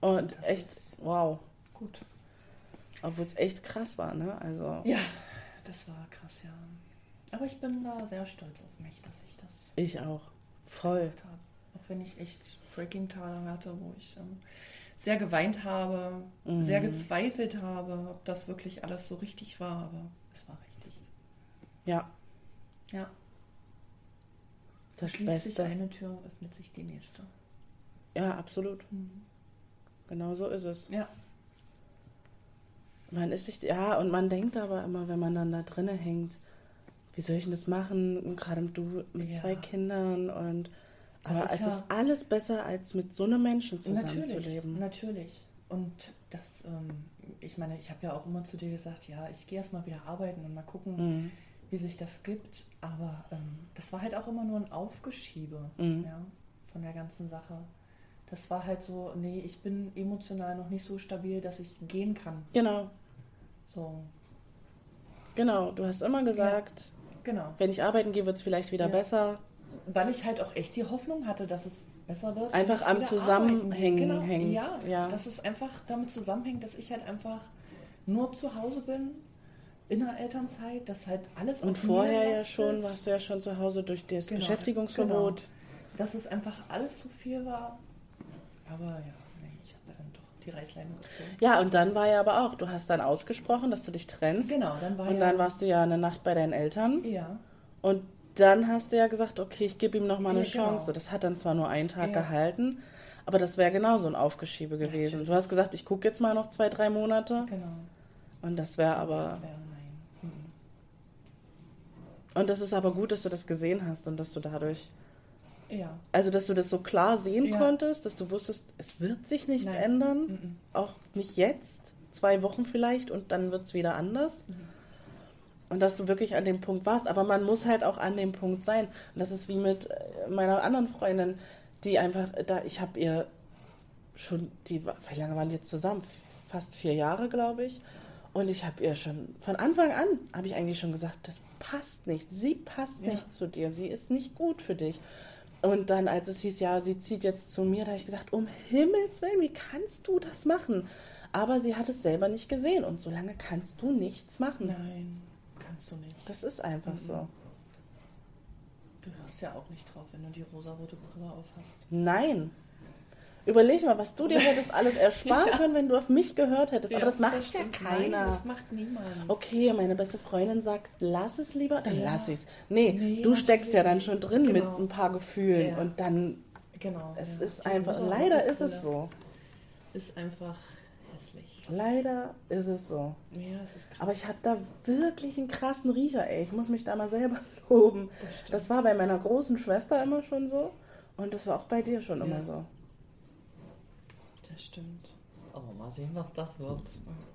Und Das echt, wow. Gut. Obwohl es echt krass war, ne? Also, Ja, das war krass, ja. Aber ich bin da sehr stolz auf mich, dass ich das ich auch. Voll. habe. Auch wenn ich echt Breaking-Tage hatte, wo ich ähm, sehr geweint habe, Mhm. sehr gezweifelt habe, ob das wirklich alles so richtig war, aber es war richtig. Ja, Ja, das schließt sich Beste. eine Tür, öffnet sich die nächste. Ja, absolut. Genau so ist es. Ja, Man ist sich, ja, und man denkt aber immer, wenn man dann da drinnen hängt, wie soll ich denn das machen? Gerade du mit Ja. zwei Kindern und aber ist es ja- ist alles besser, als mit so einem Menschen zusammen natürlich, zu leben. natürlich. Und das, ähm, ich meine, ich habe ja auch immer zu dir gesagt, ja, ich gehe erst mal wieder arbeiten und mal gucken, Mhm. wie sich das gibt. Aber ähm, das war halt auch immer nur ein Aufgeschiebe Mhm. ja, von der ganzen Sache. Das war halt so, nee, ich bin emotional noch nicht so stabil, dass ich gehen kann. Genau, So, genau. Du hast immer gesagt, genau. wenn ich arbeiten gehe, wird es vielleicht wieder Ja. besser. Weil ich halt auch echt die Hoffnung hatte, dass es besser wird. Einfach am Zusammenhängen genau, hängt, Ja, ja. dass es einfach damit zusammenhängt, dass ich halt einfach nur zu Hause bin, in der Elternzeit, dass halt alles Und vorher ja schon, warst du ja schon zu Hause durch das Genau, Beschäftigungsverbot. dass es einfach alles zu viel war. Aber ja, nee, ich habe dann doch die Reißleine gezogen. Ja, und dann war ja aber auch, du hast dann ausgesprochen, dass du dich trennst. Genau, dann war Und ja, dann warst du ja eine Nacht bei deinen Eltern. ja, Und dann hast du ja gesagt, okay, ich gebe ihm noch mal eine Ja, genau. Chance. Das hat dann zwar nur einen Tag Ja. gehalten, aber das wäre genauso ein Aufgeschiebe gewesen. Du hast gesagt, ich gucke jetzt mal noch zwei, drei Monate. genau. Und das wäre aber. Das wäre nein. Mhm. Und das ist aber gut, dass du das gesehen hast und dass du dadurch. Ja. Also, dass du das so klar sehen Ja. konntest, dass du wusstest, es wird sich nichts Nein. ändern. Mhm. Auch nicht jetzt, zwei Wochen vielleicht und dann wird es wieder anders. Mhm. Und dass du wirklich an dem Punkt warst. Aber man muss halt auch an dem Punkt sein. Und das ist wie mit äh, meiner anderen Freundin, die einfach, da ich habe ihr schon, die, wie lange waren die jetzt zusammen? Fast vier Jahre, glaube ich. Und ich habe ihr schon, von Anfang an, habe ich eigentlich schon gesagt, das passt nicht. Sie passt Ja. nicht zu dir. Sie ist nicht gut für dich. Und dann, als es hieß, ja, sie zieht jetzt zu mir, da habe ich gesagt, um Himmels Willen, wie kannst du das machen? Aber sie hat es selber nicht gesehen und so lange kannst du nichts machen. Nein, kannst du nicht. Das ist einfach Mhm. so. Du hörst ja auch nicht drauf, wenn du die rosarote Brille aufhast. Nein. Überleg mal, was du dir hättest alles ersparen <laughs> können, wenn du auf mich gehört hättest. Aber das macht ja stimmt. keiner. Nein, das macht niemand. Okay, meine beste Freundin sagt, lass es lieber, dann Ja. lass es. Nee, Nee, du steckst ja dann schon drin Genau. mit ein paar Gefühlen Ja. und dann, Genau. es ja. ist einfach, leider ist es so. Ist einfach hässlich. Leider ist es so. Ja, es ist krass. Aber ich habe da wirklich einen krassen Riecher, ey. Ich muss mich da mal selber <laughs> loben. Das. Das war bei meiner großen Schwester immer schon so und das war auch bei dir schon immer Ja. so. Das stimmt. Aber mal sehen, was das wird.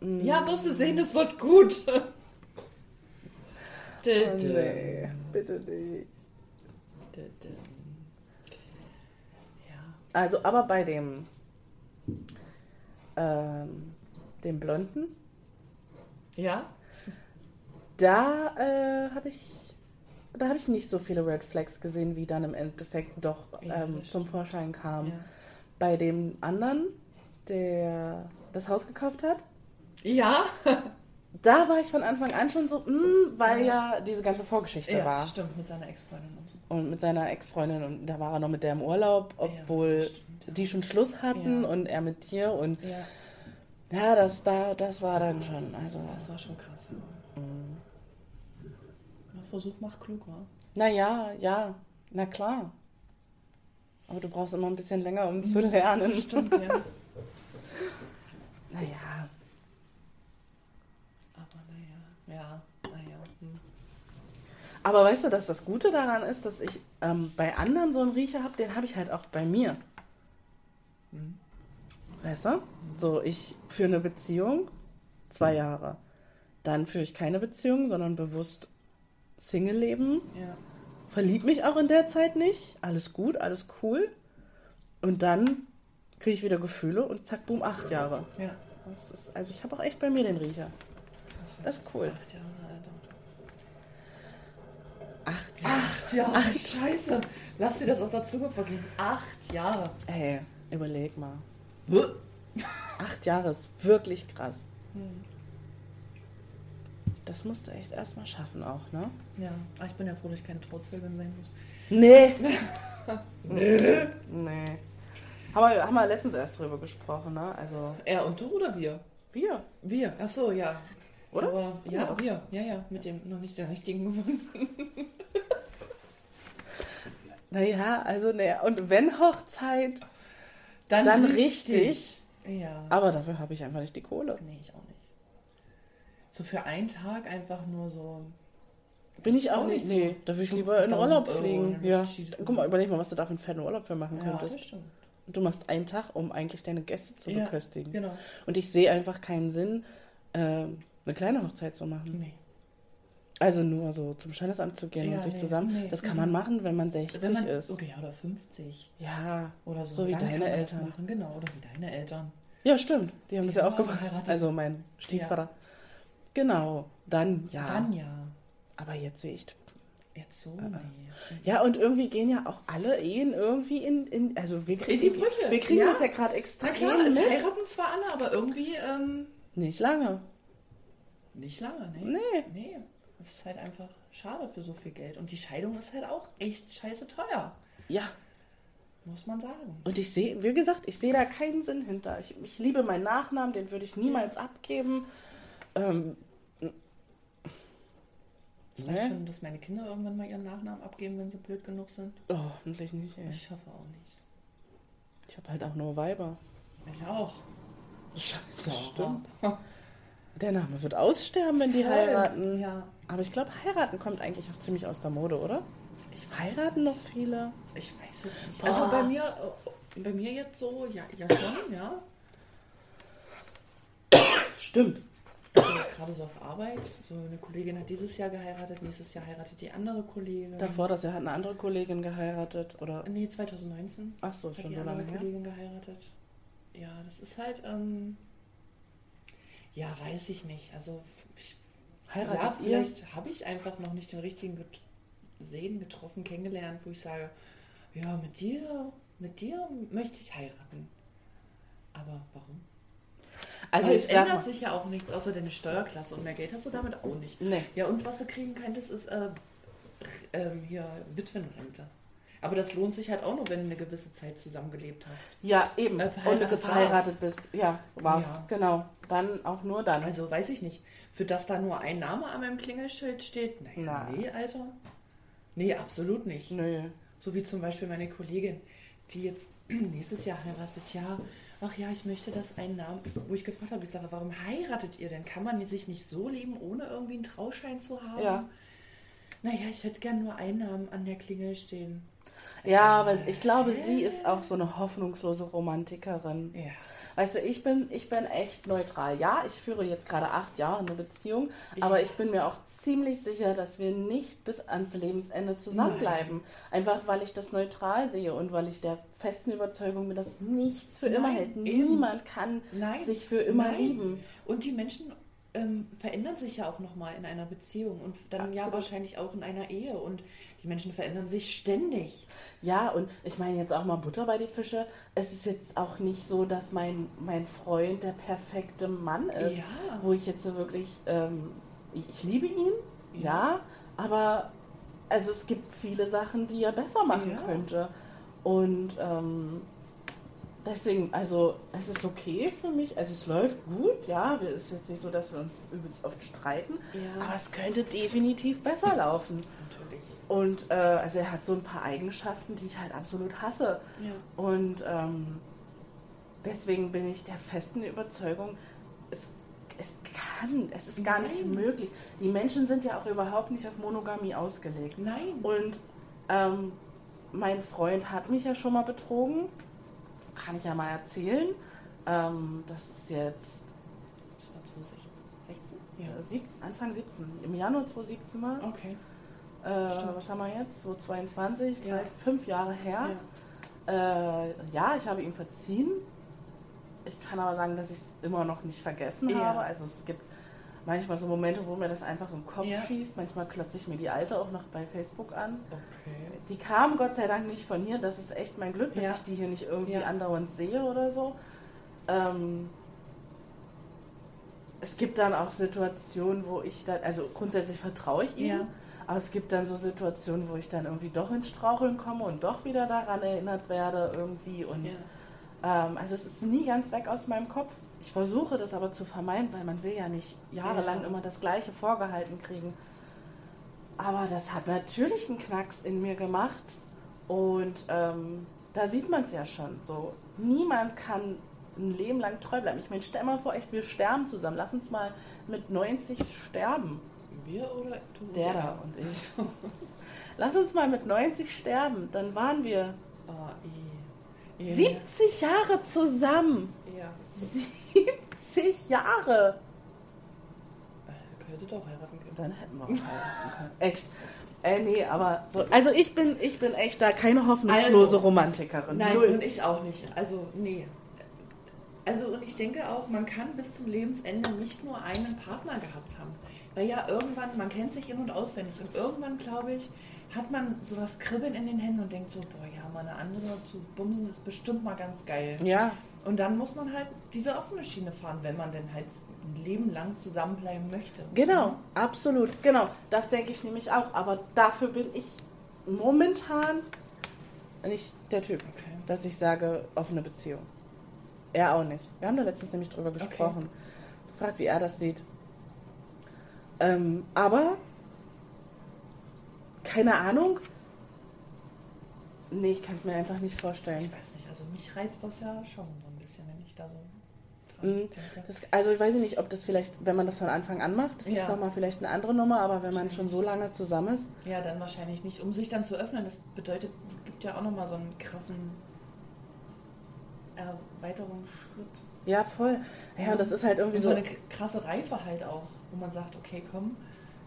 Mm. Ja, wirst du sehen, es wird gut. Oh, nee, bitte nicht. Ja. Also, aber bei dem, ähm, dem Blonden, Ja? da äh, habe ich da habe ich nicht so viele Red Flags gesehen, wie dann im Endeffekt doch Ja, ähm, das zum. Vorschein kam. Ja. Bei dem anderen, der das Haus gekauft hat, Ja, da war ich von Anfang an schon so, mm, weil ja, diese ganze Vorgeschichte ja war. stimmt, mit seiner Ex-Freundin und so. Und mit seiner Ex-Freundin und da war er noch mit der im Urlaub, obwohl Ja, die schon Schluss hatten Ja. und er mit dir und Ja, ja, das da, das war dann schon, also das war schon krass. Ja. Mhm. Na, Versuch macht klug, wa? naja, ja, na klar. Aber du brauchst immer ein bisschen länger, um zu lernen. Stimmt, ja. Naja, Aber naja, ja, naja. Hm. aber weißt du, dass das Gute daran ist, dass ich ähm, bei anderen so einen Riecher habe, den habe ich halt auch bei mir. Mhm. Weißt du? So, ich führe eine Beziehung, zwei Jahre. Dann führe ich keine Beziehung, sondern bewusst Single-Leben. Ja. Verlieb mich auch in der Zeit nicht. Alles gut, alles cool. Und dann kriege ich wieder Gefühle und zack, boom, acht Jahre. Ja. Das ist, also ich habe auch echt bei mir den Riecher. Das ist cool. Acht Jahre, Alter. Acht Jahre. Acht Jahre, scheiße. Lass dir das auch dazu vergehen. Acht Jahre. Ey, überleg mal. Hm. Acht Jahre ist wirklich krass. Das musst du echt erstmal schaffen auch, ne? Ja, aber ich bin ja froh, dass ich keine Trauzeugin sein muss. Nee. <laughs> nee. Nee. Haben wir, haben wir letztens erst drüber gesprochen, ne? Also, Er und du oder wir? wir. Wir, ach so, ja. Oder? Aber, ja, Ja. wir, ja, ja, mit dem noch nicht der richtigen gefunden. <laughs> Naja, also, naja. Und wenn Hochzeit, dann richtig. Ja. Aber dafür habe ich einfach nicht die Kohle. nee, ich auch nicht. So für einen Tag einfach nur so. Bin ich auch nicht. Nee, so da würde ich lieber in 50.000 Urlaub fliegen. Ja. Guck mal, überleg mal, was du da für einen fetten Urlaub für machen Ja, könntest. das stimmt. Du machst einen Tag, um eigentlich deine Gäste zu Ja, beköstigen. Genau. Und ich sehe einfach keinen Sinn, ähm, eine kleine Hochzeit zu machen. Nee. Also nur so zum Standesamt zu gehen Ja, und sich nee, zusammen. nee, das kann man machen, wenn man 60 Wenn man, ist. Oder, ja, oder 50 Ja, oder so. So wie deine Eltern. Machen. Genau, oder wie deine Eltern. ja, stimmt. Die haben Die das ja haben auch auch gemacht. geheiratet. Also mein Stiefvater. Genau, dann ja. Dann ja. Aber jetzt sehe ich. Jetzt so, nee. Ja, und irgendwie gehen ja auch alle Ehen irgendwie in. in also wir kriegen, In die Brüche, Wir kriegen ja. das ja gerade Na extrem klar, es mit. heiraten zwar alle, aber irgendwie ähm, Nicht lange. nicht lange, nee. Nee. Nee. Das ist halt einfach schade für so viel Geld. Und die Scheidung ist halt auch echt scheiße teuer. Ja. Muss man sagen. Und ich sehe, wie gesagt, ich sehe da keinen Sinn hinter. Ich, ich liebe meinen Nachnamen, den würde ich niemals abgeben. Ähm, Das Nee. weiß schon, dass meine Kinder irgendwann mal ihren Nachnamen abgeben, wenn sie blöd genug sind. oh, hoffentlich nicht, ey. Ich hoffe auch nicht. Ich habe halt auch nur Weiber. Ich auch. Scheiße, stimmt. <laughs> Der Name wird aussterben, wenn die Voll. heiraten. Ja. Aber ich glaube, heiraten kommt eigentlich auch ziemlich aus der Mode, oder? Ich weiß Heiraten noch viele? Ich weiß es nicht. Boah. Also bei mir, äh, bei mir jetzt so, ja, ja schon, ja. Stimmt. Gerade so auf Arbeit. So eine Kollegin hat dieses Jahr geheiratet, nächstes Jahr heiratet die andere Kollegin. Davor, dass er hat eine andere Kollegin geheiratet, oder? Nee, 2019 Ach so, schon die so lange her. Kollegin geheiratet. Ja, das ist halt, ähm, ja, weiß ich nicht. Also ich, ja, Heiratet ihr? vielleicht habe ich einfach noch nicht den richtigen get gesehen, getroffen, kennengelernt, wo ich sage, ja, mit dir, mit dir möchte ich heiraten. Aber warum? Also es ändert mal, sich ja auch nichts außer deine Steuerklasse und mehr Geld hast du damit auch nicht. nee. Ja, und was du kriegen könntest, ist äh, ähm, hier Witwenrente. Aber das lohnt sich halt auch nur, wenn du eine gewisse Zeit zusammengelebt hast. Ja, eben. Äh, Und du verheiratet bist. Ja, warst. Ja. Genau. Dann auch nur dann. Also weiß ich nicht. Für das da nur ein Name an meinem Klingelschild steht? Naja, Na. nee, Alter. Nee, absolut nicht. Nö. So wie zum Beispiel meine Kollegin, die jetzt <clears throat> nächstes Jahr heiratet. Ja, ach ja, ich möchte das einen Namen. Wo ich gefragt habe, ich sage, warum heiratet ihr denn? Kann man sich nicht so lieben, ohne irgendwie einen Trauschein zu haben? Ja. Naja, ich hätte gern nur einen Namen an der Klingel stehen. Ja, aber ich glaube, sie ist auch so eine hoffnungslose Romantikerin. Ja. Weißt du, ich bin, ich bin echt neutral. Ja, ich führe jetzt gerade acht Jahre eine Beziehung, aber ich bin mir auch ziemlich sicher, dass wir nicht bis ans Lebensende zusammenbleiben. Einfach weil ich das neutral sehe und weil ich der festen Überzeugung bin, dass nichts für immer Nein, hält. eben. Niemand kann Nein. sich für immer Nein. lieben. Und die Menschen ähm, verändern sich ja auch nochmal in einer Beziehung und dann ja Absolut. wahrscheinlich auch in einer Ehe und die Menschen verändern sich ständig. Ja, und ich meine jetzt auch mal Butter bei die Fische. Es ist jetzt auch nicht so, dass mein, mein Freund der perfekte Mann ist, Ja. wo ich jetzt so wirklich, ähm, ich, ich liebe ihn, ja. Ja. aber also es gibt viele Sachen, die er besser machen Ja. könnte. Und ähm, deswegen, also es ist okay für mich, also es läuft gut, ja, es ist jetzt nicht so, dass wir uns übelst oft streiten, Ja. aber es könnte definitiv besser laufen. Natürlich. Und äh, also er hat so ein paar Eigenschaften, die ich halt absolut hasse. Ja. Und ähm, deswegen bin ich der festen Überzeugung, es, es kann, es ist gar nicht Nein. möglich. Die Menschen sind ja auch überhaupt nicht auf Monogamie ausgelegt. Nein. Und ähm, mein Freund hat mich ja schon mal betrogen. Kann ich ja mal erzählen. Ähm, das ist jetzt Das war 2016? ja, 17, Anfang 17. Im Januar 2017 war es. Okay. Äh, was haben wir jetzt? 2022, Ja. drei, fünf Jahre her. Äh, ja, ich habe ihn verziehen. Ich kann aber sagen, dass ich es immer noch nicht vergessen Ja. habe. Also es gibt manchmal so Momente, wo mir das einfach im Kopf Ja. schießt. Manchmal klotze ich mir die alte auch noch bei Facebook an. Okay. Die kam Gott sei Dank nicht von hier. Das ist echt mein Glück, dass Ja. ich die hier nicht irgendwie Ja. andauernd sehe oder so. Ähm, es gibt dann auch Situationen, wo ich dann, also grundsätzlich vertraue ich Ja. aber es gibt dann so Situationen, wo ich dann irgendwie doch ins Straucheln komme und doch wieder daran erinnert werde irgendwie und ähm, also es ist nie ganz weg aus meinem Kopf. Ich versuche das aber zu vermeiden, weil man will ja nicht jahrelang Ja. immer das Gleiche vorgehalten kriegen. Aber das hat natürlich einen Knacks in mir gemacht und ähm, da sieht man es ja schon. So niemand kann ein Leben lang treu bleiben. Ich meine, stell mal vor, echt, wir sterben zusammen. Lass uns mal mit 90 sterben. Wir oder du? Der da und ich. <laughs> Lass uns mal mit 90 sterben. Dann waren wir Ah, eh. Ja. 70 Jahre zusammen. Ja. 70 Jahre. Äh, Könnte doch heiraten können. Dann hätten wir auch heiraten können. Echt. Äh, nee, aber so. Also ich bin, ich bin echt da keine hoffnungslose Also, Romantikerin. Nein, Null. und ich auch nicht. Also, nee. Also, und ich denke auch, man kann bis zum Lebensende nicht nur einen Partner gehabt haben. Weil ja irgendwann, man kennt sich in- und auswendig. Und irgendwann, glaube ich, hat man so das Kribbeln in den Händen und denkt so, boah, ja, mal eine andere zu bumsen ist bestimmt mal ganz geil. Ja, Und dann muss man halt diese offene Schiene fahren, wenn man denn halt ein Leben lang zusammenbleiben möchte. genau, absolut. Genau, das denke ich nämlich auch. Aber dafür bin ich momentan nicht der Typ, Okay. dass ich sage, offene Beziehung. Er auch nicht. Wir haben da letztens nämlich drüber gesprochen. Gefragt, wie er das sieht. Ähm, aber, keine Ahnung. Nee, ich kann es mir einfach nicht vorstellen. Ich weiß nicht, also mich reizt das ja schon so ein bisschen, wenn ich da so Mhm. Das, also ich weiß nicht, ob das vielleicht, wenn man das von Anfang an macht, ist das Ja. nochmal vielleicht eine andere Nummer, aber wenn man schon so lange zusammen ist, Ja, dann wahrscheinlich nicht. Um sich dann zu öffnen, das bedeutet, gibt ja auch nochmal so einen krassen Erweiterungsschritt. ja voll. Ja, und das ist halt irgendwie Und so so. eine krasse Reife halt auch, wo man sagt, okay, komm,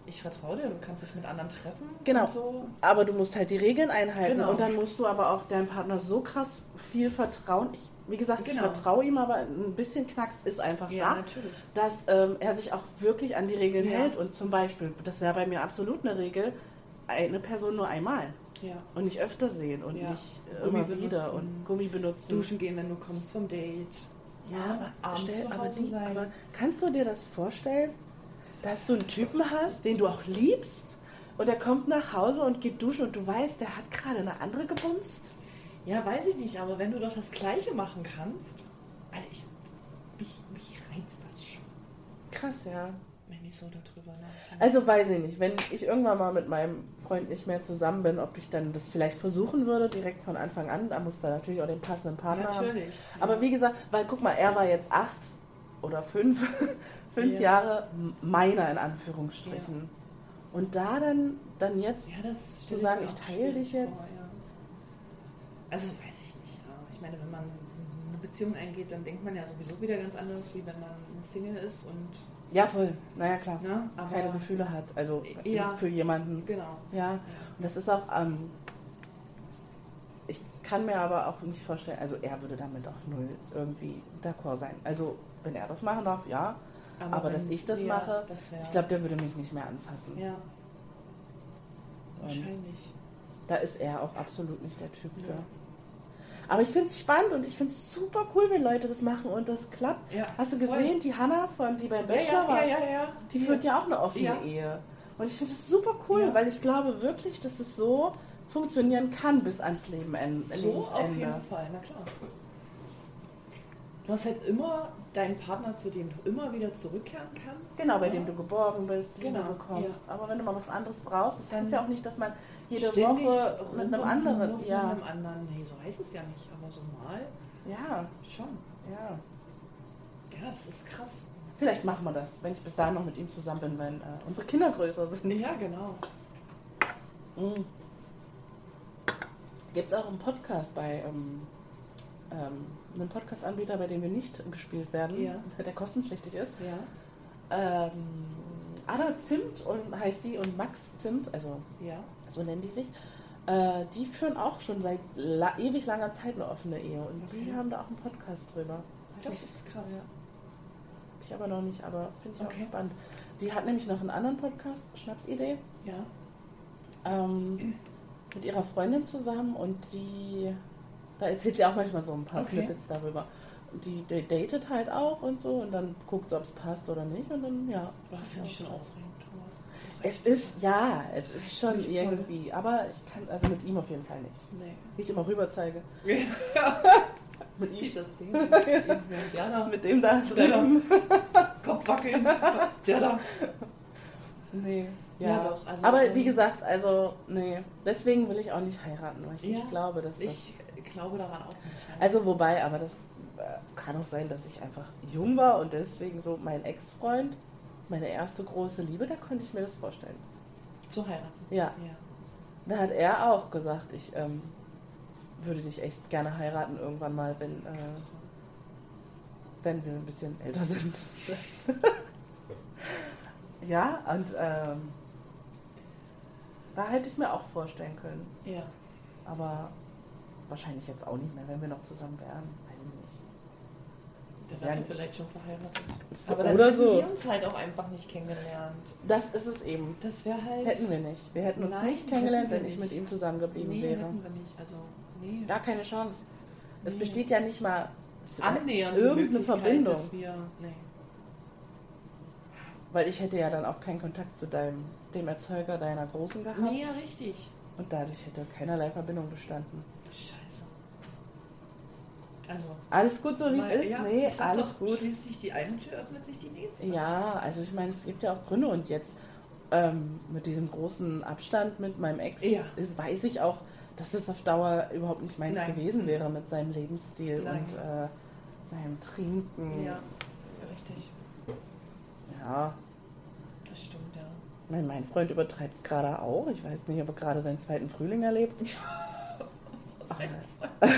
ich vertraue dir, du kannst dich mit anderen treffen. Genau. So. Aber du musst halt die Regeln einhalten Genau. und dann musst du aber auch deinem Partner so krass viel vertrauen. Ich, wie gesagt, ich Genau. vertraue ihm, aber ein bisschen Knacks ist einfach Ja, da, natürlich. dass ähm, er sich auch wirklich an die Regeln Ja. hält. Und zum Beispiel, das wäre bei mir absolut eine Regel, eine Person nur einmal Ja. und nicht öfter sehen und nicht äh, Gummi immer wieder benutzen. und Gummi benutzen. Duschen gehen, wenn du kommst vom Date. Ja, aber, stell, aber, die, sein. aber kannst du dir das vorstellen, dass du einen Typen hast, den du auch liebst und der kommt nach Hause und geht duschen und du weißt, der hat gerade eine andere gebumst? Ja, weiß ich nicht, aber wenn du doch das Gleiche machen kannst, also ich, mich, mich reizt das schon, Krass, ja. wenn ich so darüber nachdenke. Also weiß ich nicht, wenn ich irgendwann mal mit meinem Freund nicht mehr zusammen bin, ob ich dann das vielleicht versuchen würde, direkt von Anfang an. Da muss da natürlich auch den passenden Partner haben. Natürlich. Aber wie gesagt, weil guck mal, er war jetzt acht oder fünf, <laughs> fünf Ja. Jahre meiner in Anführungsstrichen. Und da dann, dann jetzt Ja, das zu sagen, ich teile dich jetzt. Vor, ja. Also weiß ich nicht. Ja. Ich meine, wenn man eine Beziehung eingeht, dann denkt man ja sowieso wieder ganz anders, wie wenn man Single ist und Ja, voll. Naja, klar. ne, Keine Gefühle hat. Also Ja. für jemanden. genau. Ja. Und das ist auch, ähm, ich kann mir aber auch nicht vorstellen, also er würde damit auch null irgendwie d'accord sein. Also wenn er das machen darf, ja. Aber, Aber dass ich das ja, mache, das ich glaube, der würde mich nicht mehr anfassen. Ja, Und wahrscheinlich. da ist er auch absolut nicht der Typ für. Ja. Aber ich finde es spannend und ich finde es super cool, wenn Leute das machen und das klappt. Ja, Hast du voll. gesehen, die Hanna, von, die beim Ja, Bachelor ja, war, ja, ja, ja. die führt ja auch eine offene Ja. Ehe. Und ich finde das super cool, Ja. weil ich glaube wirklich, dass es so funktionieren kann bis ans Leben, So auf Lebensende. jeden Fall, na klar. Du hast halt immer deinen Partner, zu dem du immer wieder zurückkehren kannst. Genau, bei Ja. dem du geborgen bist, Liebe Genau, bekommst. Aber wenn du mal was anderes brauchst, das heißt Dann ja auch nicht, dass man jede Ständig Woche mit einem anderen. Muss Ja, Mit einem anderen. Nee, so heißt es ja nicht, aber so mal ja, schon. ja. Ja, das ist krass. Vielleicht machen wir das, wenn ich bis dahin noch mit ihm zusammen bin, wenn äh, unsere Kinder größer sind. Ja, genau. Mhm. Gibt es auch einen Podcast bei ähm, ähm, einem Podcast-Anbieter, bei dem wir nicht gespielt werden, Ja. der kostenpflichtig ist. Ja, Ähm, Anna Zimt und heißt die und Max Zimt, also ja. So nennen die sich. Äh, die führen auch schon seit la ewig langer Zeit eine offene Ehe und die Okay. haben da auch einen Podcast drüber. Das nicht, ist krass. Ja. Ich aber noch nicht, aber finde ich Okay. auch spannend. Die hat nämlich noch einen anderen Podcast, Schnapsidee, Ja. ähm, mit ihrer Freundin zusammen und die, da erzählt sie auch manchmal so ein paar Okay. Snippets darüber. Die, die datet halt auch und so und dann guckt sie, ob es passt oder nicht und dann, ja. Finde ich schon aufregend, Es ist, ja, es ist schon irgendwie, aber ich kann, also mit ihm auf jeden Fall nicht. Nee. Wie ich immer rüber zeige. <laughs> mit ihm. das sehen. Der da Mit dem da Der da. drüben. Kopf wackeln. Der da. Nee. Ja, Ja, doch, also, aber ähm, wie gesagt, also, nee. Deswegen will ich auch nicht heiraten, weil ich Ja, nicht glaube, dass das. Ich glaube daran auch nicht. Also, wobei, aber das äh, kann auch sein, dass ich einfach jung war und deswegen so mein Ex-Freund, meine erste große Liebe, da konnte ich mir das vorstellen. Zu heiraten. Ja. Ja. Da hat er auch gesagt, ich ähm, würde dich echt gerne heiraten irgendwann mal, wenn, äh, wenn wir ein bisschen älter sind. <laughs> ja, und ähm, da hätte ich es mir auch vorstellen können. Ja. Aber wahrscheinlich jetzt auch nicht mehr, wenn wir noch zusammen wären. Der Ja. wäre vielleicht schon verheiratet. Oder Aber dann hätten so. wir uns halt auch einfach nicht kennengelernt. Das ist es eben. Das wäre halt. Hätten wir nicht. Wir hätten uns Nein, nicht kennengelernt, wenn ich mit ihm zusammengeblieben Nee, wäre. hätten wir nicht. Also, nee. Gar keine Chance. Es Nee. besteht ja nicht mal Annähernd irgendeine Verbindung. Wir, nee. Weil ich hätte ja dann auch keinen Kontakt zu deinem, dem Erzeuger deiner Großen gehabt. nee, ja, richtig. Und dadurch hätte keinerlei Verbindung bestanden. Scheiße. Also, Alles gut so, wie es ist? ja, nee, alles doch, gut. Schließt sich die eine Tür, öffnet sich die nächste. Ja, also ich meine, es gibt ja auch Gründe und jetzt ähm, mit diesem großen Abstand mit meinem Ex Ja. ist, weiß ich auch, dass das auf Dauer überhaupt nicht meins Nein. gewesen wäre mit seinem Lebensstil Nein. und äh, seinem Trinken. Ja, richtig. ja. Das stimmt, ja. Mein, mein Freund übertreibt es gerade auch. Ich weiß nicht, ob er gerade seinen zweiten Frühling erlebt. <laughs> Ich muss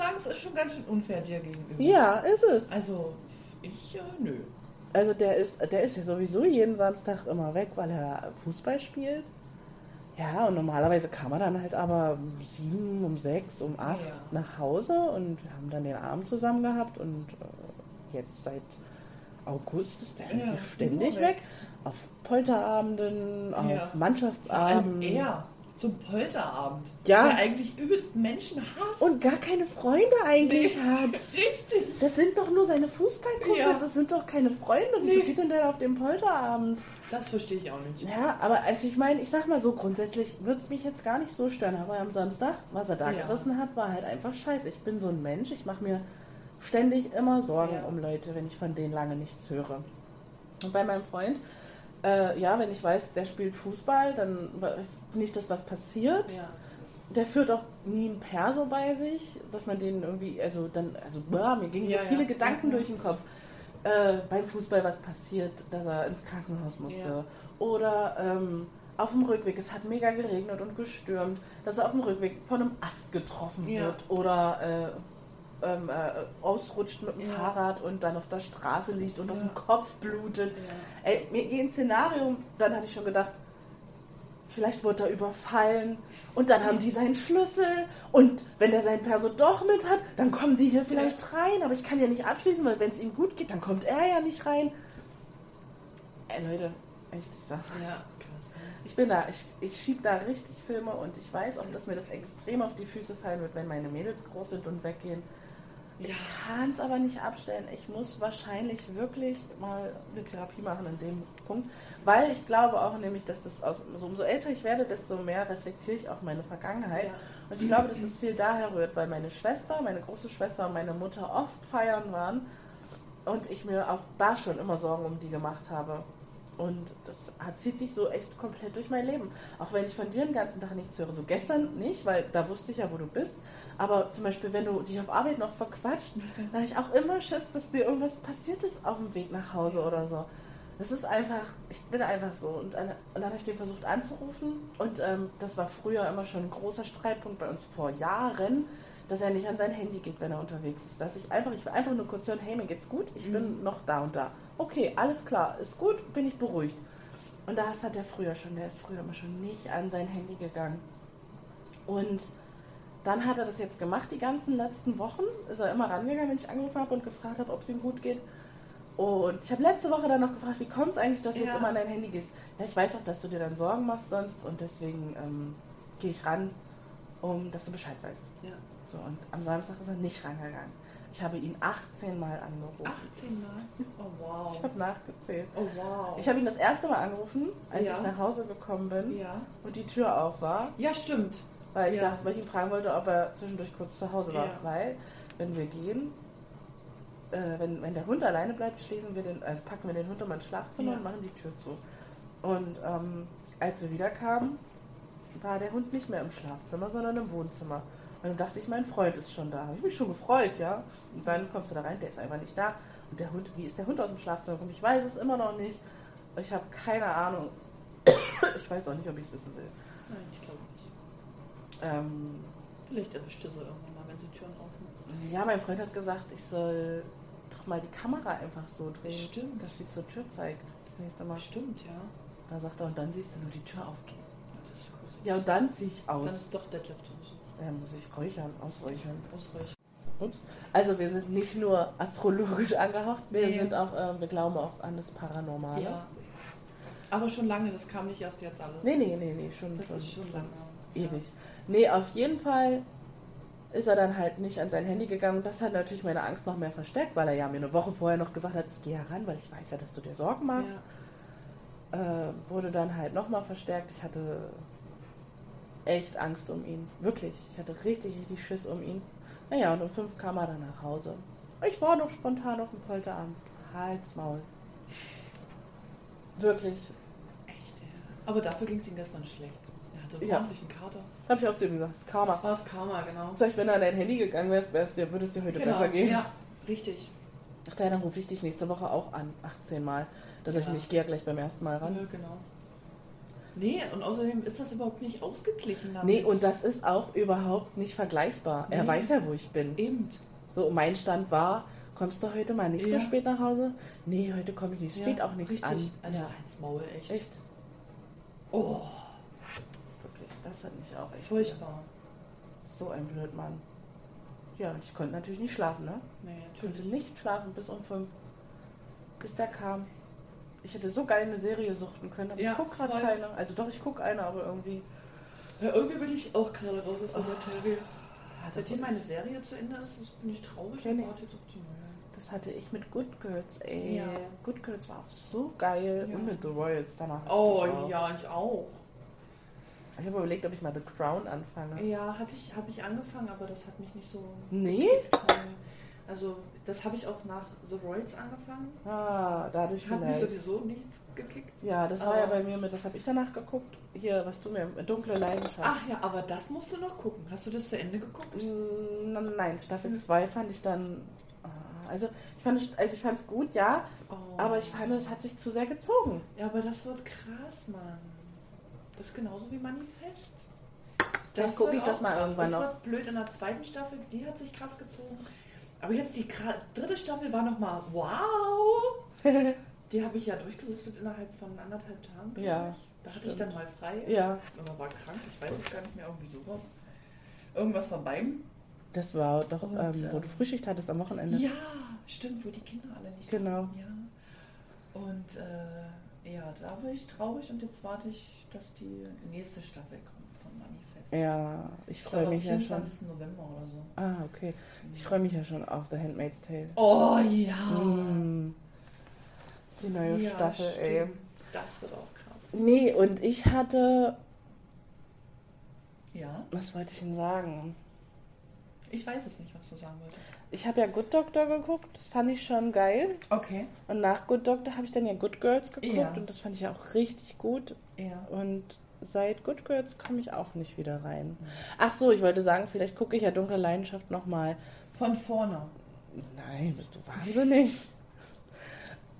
sagen, es ist schon ganz schön unfair dir gegenüber. ja, ist es. Also, ich, äh, nö. Also der ist, der ist ja sowieso jeden Samstag immer weg, weil er Fußball spielt. Ja, und normalerweise kam er dann halt aber um sieben, um sechs, um acht Ja. nach Hause und wir haben dann den Abend zusammen gehabt und äh, jetzt seit August ist der Ja, ständig weg. weg. Auf Polterabenden, auf Ja. Vor allem Zum Polterabend. Ja. Der eigentlich übelst Menschen hasst. Und gar keine Freunde eigentlich Nee. hat. <laughs> Richtig. Das sind doch nur seine Fußballkumpels, Ja. das sind doch keine Freunde. Wieso Nee. geht denn der auf den Polterabend? Das verstehe ich auch nicht. Ja, aber also ich meine, ich sag mal so, grundsätzlich würde es mich jetzt gar nicht so stören, aber am Samstag, was er da Ja. gerissen hat, war halt einfach scheiße. Ich bin so ein Mensch, ich mache mir ständig immer Sorgen Ja. um Leute, wenn ich von denen lange nichts höre. Und bei meinem Freund, äh, ja, wenn ich weiß, der spielt Fußball, dann ist nicht das, was passiert. Ja. Der führt auch nie ein Perso bei sich, dass man den irgendwie, also dann, also boah, mir gingen Ja, so viele ja. Gedanken ja. durch den Kopf. Äh, beim Fußball was passiert, dass er ins Krankenhaus musste. Oder ähm, auf dem Rückweg, es hat mega geregnet und gestürmt, dass er auf dem Rückweg von einem Ast getroffen wird oder äh, ähm, äh, ausrutscht mit dem Ja. Fahrrad und dann auf der Straße liegt und auf Ja. dem Kopf blutet. Ja. Ey, mir ging ein Szenario, dann habe ich schon gedacht, vielleicht wurde er überfallen und dann haben die seinen Schlüssel und wenn der sein Perso doch mit hat, dann kommen die hier vielleicht rein, aber ich kann ja nicht abschließen, weil wenn es ihm gut geht, dann kommt er ja nicht rein. Ey Leute, echt, ich sag's Ja, euch. krass. Ich bin da, ich, ich schieb da richtig Filme und ich weiß auch, dass mir das extrem auf die Füße fallen wird, wenn meine Mädels groß sind und weggehen. Ich Ja. kann es aber nicht abstellen. Ich muss wahrscheinlich wirklich mal eine Therapie machen in dem Punkt, weil ich glaube auch nämlich, dass das aus, so umso älter ich werde, desto mehr reflektiere ich auch meine Vergangenheit. Ja. Und ich glaube, dass das viel daher rührt, weil meine Schwester, meine große Schwester und meine Mutter oft feiern waren und ich mir auch da schon immer Sorgen um die gemacht habe. Und das hat, zieht sich so echt komplett durch mein Leben. Auch wenn ich von dir den ganzen Tag nichts höre. So gestern nicht, weil da wusste ich ja, wo du bist. Aber zum Beispiel, wenn du dich auf Arbeit noch verquatscht, da habe ich auch immer Schiss, dass dir irgendwas passiert ist auf dem Weg nach Hause oder so. Das ist einfach, ich bin einfach so. Und dann, dann habe ich den versucht anzurufen. Und ähm, das war früher immer schon ein großer Streitpunkt bei uns vor Jahren, dass er nicht an sein Handy geht, wenn er unterwegs ist. Dass ich einfach, ich will einfach nur kurz hören, hey, mir geht's gut, ich bin noch da und da. Okay, alles klar, ist gut, bin ich beruhigt. Und das hat er früher schon, der ist früher immer schon nicht an sein Handy gegangen. Und dann hat er das jetzt gemacht, die ganzen letzten Wochen. Ist er immer rangegangen, wenn ich angerufen habe und gefragt habe, ob es ihm gut geht. Und ich habe letzte Woche dann noch gefragt, wie kommt es eigentlich, dass du Ja. jetzt immer an dein Handy gehst? Ja, ich weiß auch, dass du dir dann Sorgen machst sonst und deswegen ähm, gehe ich ran, um dass du Bescheid weißt. Ja. So, und am Samstag ist er nicht rangegangen. Ich habe ihn 18 Mal angerufen. 18 Mal? Oh wow. Ich habe nachgezählt. Oh wow. Ich habe ihn das erste Mal angerufen, als Ja. ich nach Hause gekommen bin ja. und die Tür auf war, Ja, stimmt. weil ich Ja. dachte, weil ich ihn fragen wollte, ob er zwischendurch kurz zu Hause war. Weil, wenn wir gehen, äh, wenn, wenn der Hund alleine bleibt, schließen wir den, also packen wir den Hund in mein Schlafzimmer und machen die Tür zu. Und ähm, als wir wiederkamen, war der Hund nicht mehr im Schlafzimmer, sondern im Wohnzimmer. Und dann dachte ich, mein Freund ist schon da. Habe ich mich schon gefreut, ja. Und dann kommst du da rein, der ist einfach nicht da. Und der Hund, wie ist der Hund aus dem Schlafzimmer gekommen? Ich weiß es immer noch nicht. Ich habe keine Ahnung. <coughs> ich weiß auch nicht, ob ich es wissen will. Nein, ich glaube nicht. Ähm, Vielleicht erwischt er so irgendwann mal, wenn sie Türen aufmacht. ja, mein Freund hat gesagt, ich soll doch mal die Kamera einfach so drehen, Stimmt. dass sie zur Tür zeigt. Das nächste Mal. Stimmt, ja. Da sagt er, und dann siehst du nur die Tür aufgehen. Ja, Das ist gruselig. Ja, und dann ziehe ich aus. Dann ist doch Detlef zu Besuch. Ja, muss ich räuchern, ausräuchern. Ausreichend. Ups. Also wir sind nicht nur astrologisch angehaucht, wir Nee. sind auch, äh, wir glauben auch an das Paranormale. Ja. Aber schon lange, das kam nicht erst jetzt alles. Nee, nee, nee, nee, schon, das schon, ist schon lange. ewig. Nee, auf jeden Fall ist er dann halt nicht an sein Handy gegangen. Das hat natürlich meine Angst noch mehr verstärkt, weil er ja mir eine Woche vorher noch gesagt hat, ich gehe ja ran, weil ich weiß ja, dass du dir Sorgen machst. Ja. Äh, wurde dann halt nochmal verstärkt. Ich hatte echt Angst um ihn. Wirklich. Ich hatte richtig, richtig Schiss um ihn. Naja, und um fünf kam er dann nach Hause. Ich war noch spontan auf dem Polterabend. Halsmaul. Wirklich. Echt, ja. Aber dafür ging es ihm gestern schlecht. Er hatte einen Ja. ordentlichen Kater. Hab ich auch zu ihm gesagt. Das ist Karma. Das war das Karma, genau. Sag ich, wenn du an dein Handy gegangen wärst, wär's dir, würde es dir heute besser gehen. Ja, richtig. Ach, dann rufe ich dich nächste Woche auch an. 18 Mal. Da sag ich Ja. ich gehe ja gleich beim ersten Mal ran. Ja, genau. Nee, und außerdem ist das überhaupt nicht ausgeglichen damit. Nee, und das ist auch überhaupt nicht vergleichbar. Er Nee. weiß ja, wo ich bin. Eben. So, mein Stand war, kommst du heute mal nicht so Ja. spät nach Hause? Nee, heute komme ich nicht. Es steht Ja, auch nichts richtig. an. Also ja. Heinz Maul, echt. Echt? Oh, Wirklich, das hat mich auch echt. furchtbar. So ein Blödmann. Ja, ich konnte natürlich nicht schlafen, ne? Nee, Ich konnte natürlich. nicht schlafen bis um fünf. Bis der kam. Ich hätte so geil eine Serie suchten können, aber Ja, ich gucke gerade keine. Also doch, ich gucke eine, aber irgendwie. Ja, irgendwie bin ich auch gerade raus aus der Oh. Materie. Also Seitdem meine Serie zu Ende ist, bin ich traurig ich. warte jetzt auf die neue. Das hatte ich mit Good Girls, ey. Ja. Good Girls war auch so geil. Ja. Und mit The Royals danach. Oh ja, ich auch. Ich habe überlegt, ob ich mal The Crown anfange. Ja, hatte ich, habe ich angefangen, aber das hat mich nicht so. Nee. Also, das habe ich auch nach The Royals angefangen. Ah, dadurch Hat mich vielleicht. sowieso nichts gekickt. Ja, das war ja Aber- bei mir mit, das habe ich danach geguckt. Hier, was du mir, Dunkle Leidenschaft. Ach ja, aber das musst du noch gucken. Hast du das zu Ende geguckt? Mm, Nein, Staffel 2 fand ich dann. ah, Also ich fand es also ich fand's gut, ja, Oh. aber ich fand, es hat sich zu sehr gezogen. Ja, aber das wird krass, Mann. Das ist genauso wie Manifest. Vielleicht gucke ich das mal irgendwann das noch. wird blöd in der zweiten Staffel, die hat sich krass gezogen. Aber jetzt die dritte Staffel war nochmal wow. <laughs> Die habe ich ja durchgesuchtet innerhalb von anderthalb Tagen. Ja. Da hatte ich dann mal frei. Ja, Oder war krank, ich weiß es gar nicht mehr, irgendwie sowas. Irgendwas war beim. das war doch, Und, ähm, wo ähm, du Frühschicht hattest am Wochenende. Ja, stimmt, wo die Kinder alle nicht Genau. waren, Ja. Und äh, ja, da war ich traurig und jetzt warte ich, dass die nächste Staffel kommt. Ja, ich freue mich ja schon. 24. November oder so. Ah, okay. Ich freue mich ja schon auf The Handmaid's Tale. Oh ja. Mm. Die neue ja, Staffel, ey. stimmt. Das wird auch krass. Nee, und ich hatte, Ja, was wollte ich denn sagen? ich weiß es nicht, was du sagen wolltest. Ich habe ja Good Doctor geguckt, das fand ich schon geil. Okay. Und nach Good Doctor habe ich dann ja Good Girls geguckt Ja. und das fand ich ja auch richtig gut. Ja. Und seit Good Girls komme ich auch nicht wieder rein. Ach so, ich wollte sagen, vielleicht gucke ich ja Dunkle Leidenschaft nochmal. Von vorne. Nein, bist du wahnsinnig?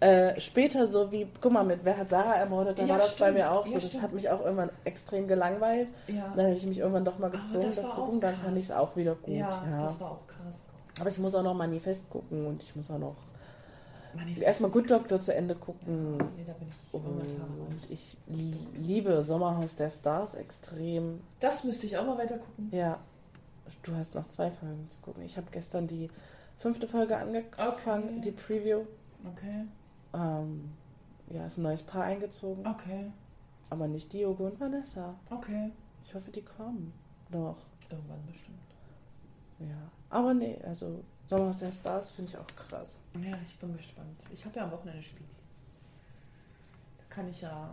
äh, später so wie, guck mal, mit Wer hat Sarah ermordet, da Ja, war das bei stimmt. mir auch Ja, so. Das stimmt. hat mich auch irgendwann extrem gelangweilt. Ja. Dann habe ich mich irgendwann doch mal Aber gezwungen, das zu gucken. Dann fand ich es auch wieder gut. ja, Ja, das war auch krass. Aber ich muss auch noch Manifest gucken und ich muss auch noch. Erstmal Good Doctor zu Ende gucken. Nee, da bin ich. Und ich li- liebe Sommerhaus der Stars extrem. Das müsste ich auch mal weiter gucken. Ja, du hast noch zwei Folgen zu gucken. Ich habe gestern die fünfte Folge angefangen, Okay. die Preview. Okay. Ähm, ja, ist ein neues Paar eingezogen, Okay. aber nicht Diogo und Vanessa. Okay. Ich hoffe, die kommen noch. Irgendwann bestimmt. Ja, aber nee, also Sommerhaus der Stars finde ich auch krass. Ja, ich bin gespannt. Ich habe ja am Wochenende Spieldienst. Da kann ich ja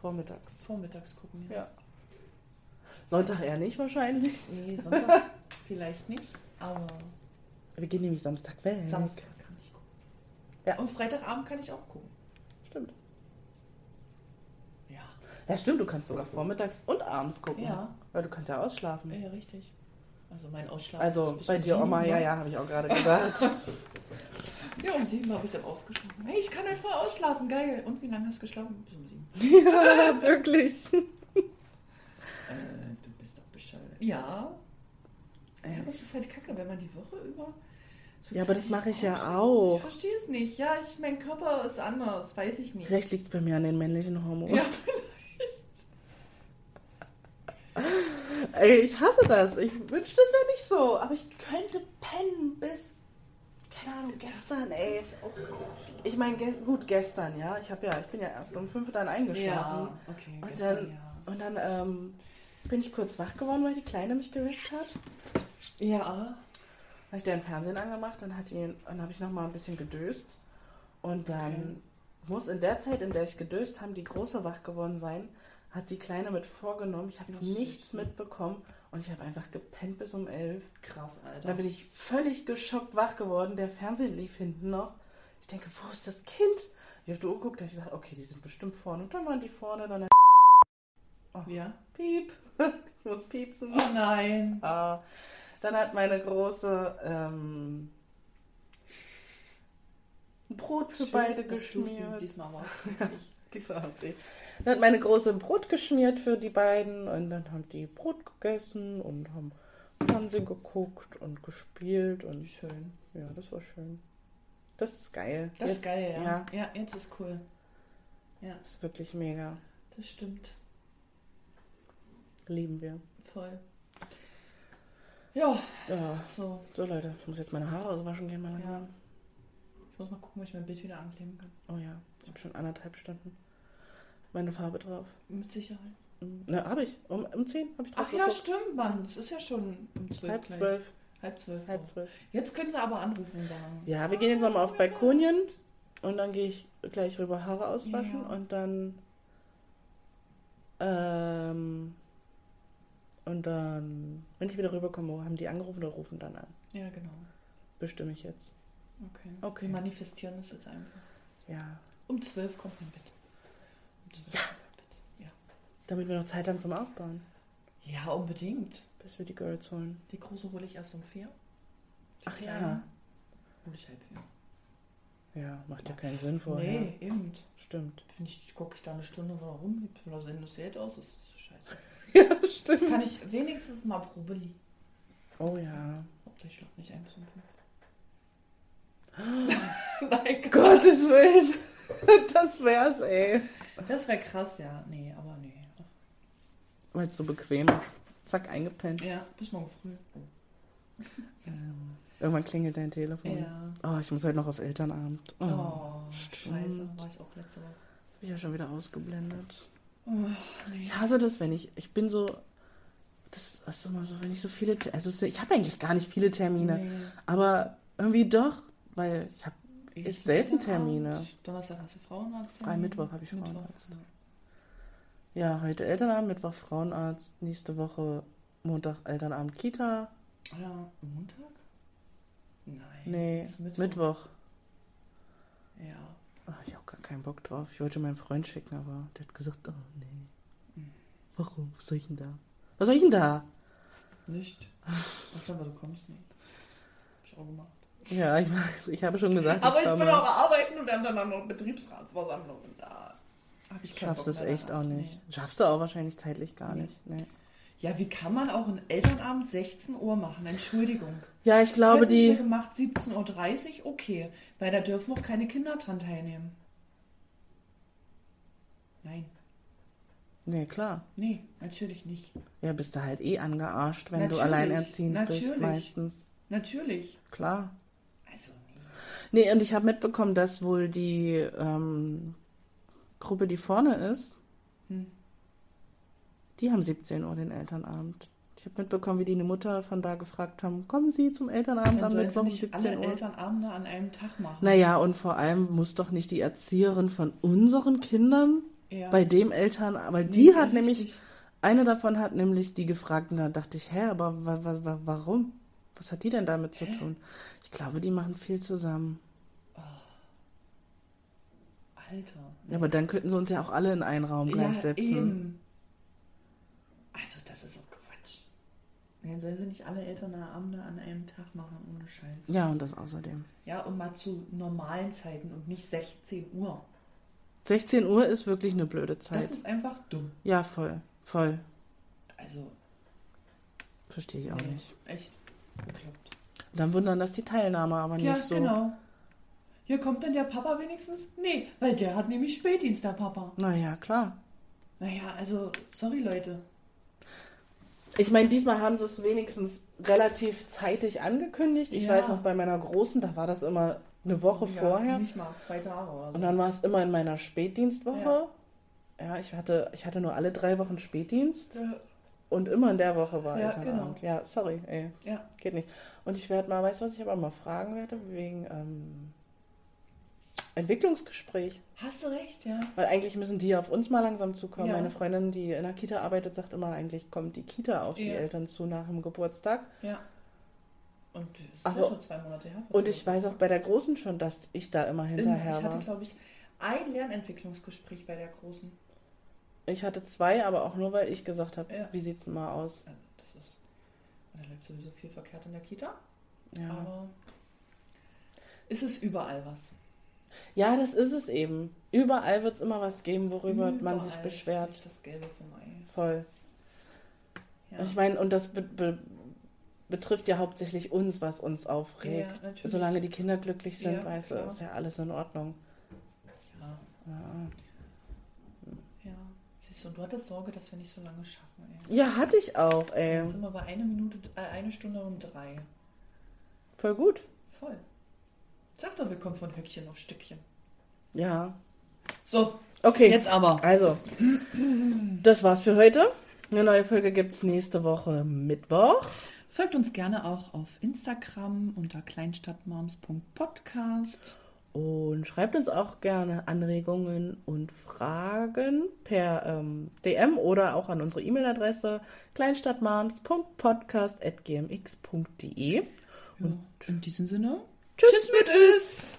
Vormittags. vormittags gucken. Ja. Sonntag eher nicht wahrscheinlich. Nee, Sonntag <laughs> vielleicht nicht, aber Wir gehen nämlich Samstag weg. Samstag kann ich gucken. Ja. Und Freitagabend kann ich auch gucken. Stimmt. Ja. Ja, stimmt, du kannst sogar vormittags und abends gucken. Ja. Weil du kannst ja ausschlafen. Ja, richtig. Also mein Ausschlag. Also bei dir, sieben, Oma, ja, ne? ja, habe ich auch gerade gedacht. <laughs> Ja, um sieben habe ich dann ausgeschlafen. Hey, ich kann einfach ausschlafen, geil. Und wie lange hast du geschlafen? Bis um sieben. <laughs> ja, wirklich. Äh, du bist doch bescheuert. Ja. Ja, aber es ist halt kacke, wenn man die Woche über. so Ja, aber das mache ich ja auch. Ich verstehe es nicht. Ja, ich, mein Körper ist anders, weiß ich nicht. Vielleicht liegt es bei mir an den männlichen Hormonen. Ja, Ey, <laughs> ich hasse das. Ich wünschte, das wäre nicht so. Aber ich könnte pennen bis, keine Ahnung, gestern, ey. Ich meine, ge gut, gestern, ja. Ich habe ja, ich bin ja erst um fünf dann eingeschlafen. ja okay. Und gestern, dann, ja. und dann ähm, bin ich kurz wach geworden, weil die Kleine mich geweckt hat. Ja. Habe ich den Fernsehen angemacht, dann, hat die- dann habe ich noch mal ein bisschen gedöst. Und dann Okay. muss in der Zeit, in der ich gedöst habe, die Große wach geworden sein. Hat die Kleine mit vorgenommen. Ich habe nichts mitbekommen. Und ich habe einfach gepennt bis um elf. Krass, Alter. dann bin ich völlig geschockt wach geworden. Der Fernsehen lief hinten noch. Ich denke, wo ist das Kind? Ich auf die Uhr geguckt, da habe ich gesagt, okay, die sind bestimmt vorne. Und dann waren die vorne, dann Ja. piep. <laughs> Ich muss piepsen. Oh nein. Ah, dann hat meine große ähm, Brot für Schön, beide geschmiert. Diesmal war ich. <laughs> Diese hat sie. Dann hat meine große ein Brot geschmiert für die beiden und dann haben die Brot gegessen und haben Fernsehen geguckt und gespielt und Schön. ja, das war schön. Das ist geil. Das ist Jetzt- geil, ja. Ja, Ja, jetzt ist cool. Ja, das ist wirklich mega. das stimmt. Lieben wir. Voll. Ja, Ja, so. so Leute, ich muss jetzt meine Haare auswaschen gehen. Mal Ja. Ich muss mal gucken, ob ich mein Bild wieder ankleben kann. Oh ja, ich habe schon anderthalb Stunden meine Farbe drauf. Mit Sicherheit. Ne, habe ich. Um, um 10 habe ich drauf Ach ja, geguckt. stimmt, Mann. Es ist ja schon um zwölf. Halb gleich. zwölf. Halb zwölf. Halb zwölf. Jetzt können sie aber anrufen und sagen. Ja, wir gehen jetzt nochmal auf Balkonien und dann gehe ich gleich rüber Haare auswaschen Ja. und dann ähm, und dann, wenn ich wieder rüberkomme, haben die angerufen oder rufen dann an. Ja, genau. Bestimme ich jetzt. Okay. Okay. Wir manifestieren das jetzt einfach. Ja. Um zwölf kommt mein Bett. Um Ja. mein Bett. Ja. Damit wir noch Zeit haben zum Aufbauen. Ja, unbedingt. Bis wir die Girls holen. Die große hole ich erst um vier. Die Ach kleine ja. Hole ich halb vier. Ja, macht ja keinen Sinn vorher. Nee, eben. Stimmt. Bin ich, gucke ich da eine Stunde rum, wie das industriert aus, das ist scheiße. <laughs> Ja, stimmt. Kann ich wenigstens mal Probe liegen. Oh ja. Hauptsache ich schlafe nicht ein bis um fünf. <gasps> <laughs> Nein, Gottes Willen. <laughs> das wär's, ey. Das wäre krass, ja. Nee, aber nee. Weil es so bequem ist. Zack, eingepennt. Ja, bis morgen früh. <laughs> Ähm, irgendwann klingelt dein Telefon. Ja. Oh, ich muss heute noch auf Elternabend. Oh, Oh, scheiße. War ich auch letzte Woche. Hab ich ja schon wieder ausgeblendet. Oh, nee. Ich hasse das, wenn ich. Ich bin so. Das ist immer so, wenn ich so viele. Also, ich habe eigentlich gar nicht viele Termine. Nee. Aber irgendwie doch, weil ich habe Ich selten. Termine. Donnerstag hast du Frauenarzt. Frei Mittwoch habe ich Mittwoch, Frauenarzt. ja. Ja, heute Elternabend, Mittwoch Frauenarzt, nächste Woche Montag Elternabend Kita. Ja, Montag? Nein. Nee, Mittwoch. Mittwoch. Ja. Ah, ich habe gar keinen Bock drauf. Ich wollte meinen Freund schicken, aber der hat gesagt, oh nee. Warum? Was soll ich denn da? Was soll ich denn da? Nicht. Ach, aber du kommst nicht. Hab ich auch gemacht. Ja, ich weiß, ich habe schon gesagt. Aber ich komme. bin auch arbeiten und dann auch noch Betriebsratsversammlung und da habe ich keinen Schaffst es echt danach. auch nicht. Nee. Schaffst du auch wahrscheinlich zeitlich gar Nee. nicht. Nee. Ja, wie kann man auch einen Elternabend 16 Uhr machen? Entschuldigung. Ja, ich glaube, Hätten sie die. gemacht 17.30 Uhr, okay. Weil da dürfen auch keine Kinder dran teilnehmen. Nein. Nee, klar. Nee, natürlich nicht. Ja, bist du halt eh angearscht, wenn Natürlich, du alleinerziehend bist, natürlich. meistens. Natürlich. Klar. Nee. Und ich habe mitbekommen, dass wohl die ähm, Gruppe, die vorne ist, Hm. die haben 17 Uhr den Elternabend. Ich habe mitbekommen, wie die eine Mutter von da gefragt haben, kommen Sie zum Elternabend Dann am Mittwoch um nicht 17 alle Uhr? Elternabende an einem Tag machen. Naja, und vor allem muss doch nicht die Erzieherin von unseren Kindern Ja. bei dem Eltern, weil Nee, die hat richtig. nämlich, eine davon hat nämlich die gefragt und da dachte ich, hä, aber wa, wa, wa, warum? Was hat die denn damit zu tun? Ich glaube, die machen viel zusammen. Alter. Ja, aber dann könnten sie uns ja auch alle in einen Raum Ja, gleichsetzen. eben. Also, das ist auch Quatsch. Dann sollen sie nicht alle Elternabende an einem Tag machen, ohne Scheiß. Ja, und das außerdem. Ja, und mal zu normalen Zeiten und nicht 16 Uhr. 16 Uhr ist wirklich eine blöde Zeit. Das ist einfach dumm. Ja, voll. Voll. Also, Verstehe ich auch nee, nicht. echt bekloppt. Dann wundern das die Teilnahme aber Ja, nicht so. genau. Hier kommt dann der Papa wenigstens? Nee, weil der hat nämlich Spätdienst, der Papa. Naja, klar. Naja, also, sorry Leute. Ich meine, diesmal haben sie es wenigstens relativ zeitig angekündigt. Ich Ja. weiß noch, bei meiner Großen, da war das immer eine Woche Ja, vorher. Nicht mal zwei Tage oder so. Und dann war es immer in meiner Spätdienstwoche. Ja, ich, hatte, ich hatte nur alle drei Wochen Spätdienst Ja, und immer in der Woche war Ja, Elternabend. Ja, sorry, ey, ja. geht nicht. Und ich werde mal, weißt du, was ich aber mal fragen werde? Wegen ähm, Entwicklungsgespräch. Hast du recht, ja. Weil eigentlich müssen die auf uns mal langsam zukommen. Ja. Meine Freundin, die in der Kita arbeitet, sagt immer, eigentlich kommt die Kita auf die Ja. Eltern zu nach dem Geburtstag. Ja. Und das ist ja schon zwei Monate her. Und ich weiß auch bei der Großen schon, dass ich da immer hinterher Ich hatte, war. glaube ich, ein Lernentwicklungsgespräch bei der Großen. Ich hatte zwei, aber auch nur, weil ich gesagt habe, Ja. wie sieht's denn mal aus? Also, das ist. Da läuft sowieso viel verkehrt in der Kita. Ja. Aber ist es überall was. Ja, das ist es eben. Überall wird es immer was geben, worüber man sich Überall beschwert. ist das Gelbe vom Ei. Voll. Ja. Ich meine, und das be be betrifft ja hauptsächlich uns, was uns Ja, aufregt. natürlich. Solange die Kinder glücklich sind, Ja, weißt du, ist ja alles in Ordnung. ja. Ja. ja. Siehst du, und du hattest Sorge, dass wir nicht so lange schaffen. Ey. ja, hatte ich auch, ey. Jetzt sind wir bei einer Minute, äh, eine Stunde und drei. Voll gut. Voll. Sag doch, wir kommen von Höckchen auf Stückchen. Ja. So, Okay. jetzt aber. Also, das war's für heute. Eine neue Folge gibt's nächste Woche Mittwoch. Folgt uns gerne auch auf Instagram unter kleinstadtmoms.podcast. Und schreibt uns auch gerne Anregungen und Fragen per ähm, DM oder auch an unsere E-Mail-Adresse kleinstadtmoms.podcast.gmx.de. Und in diesem Sinne, Tschüss tschüss mit Is.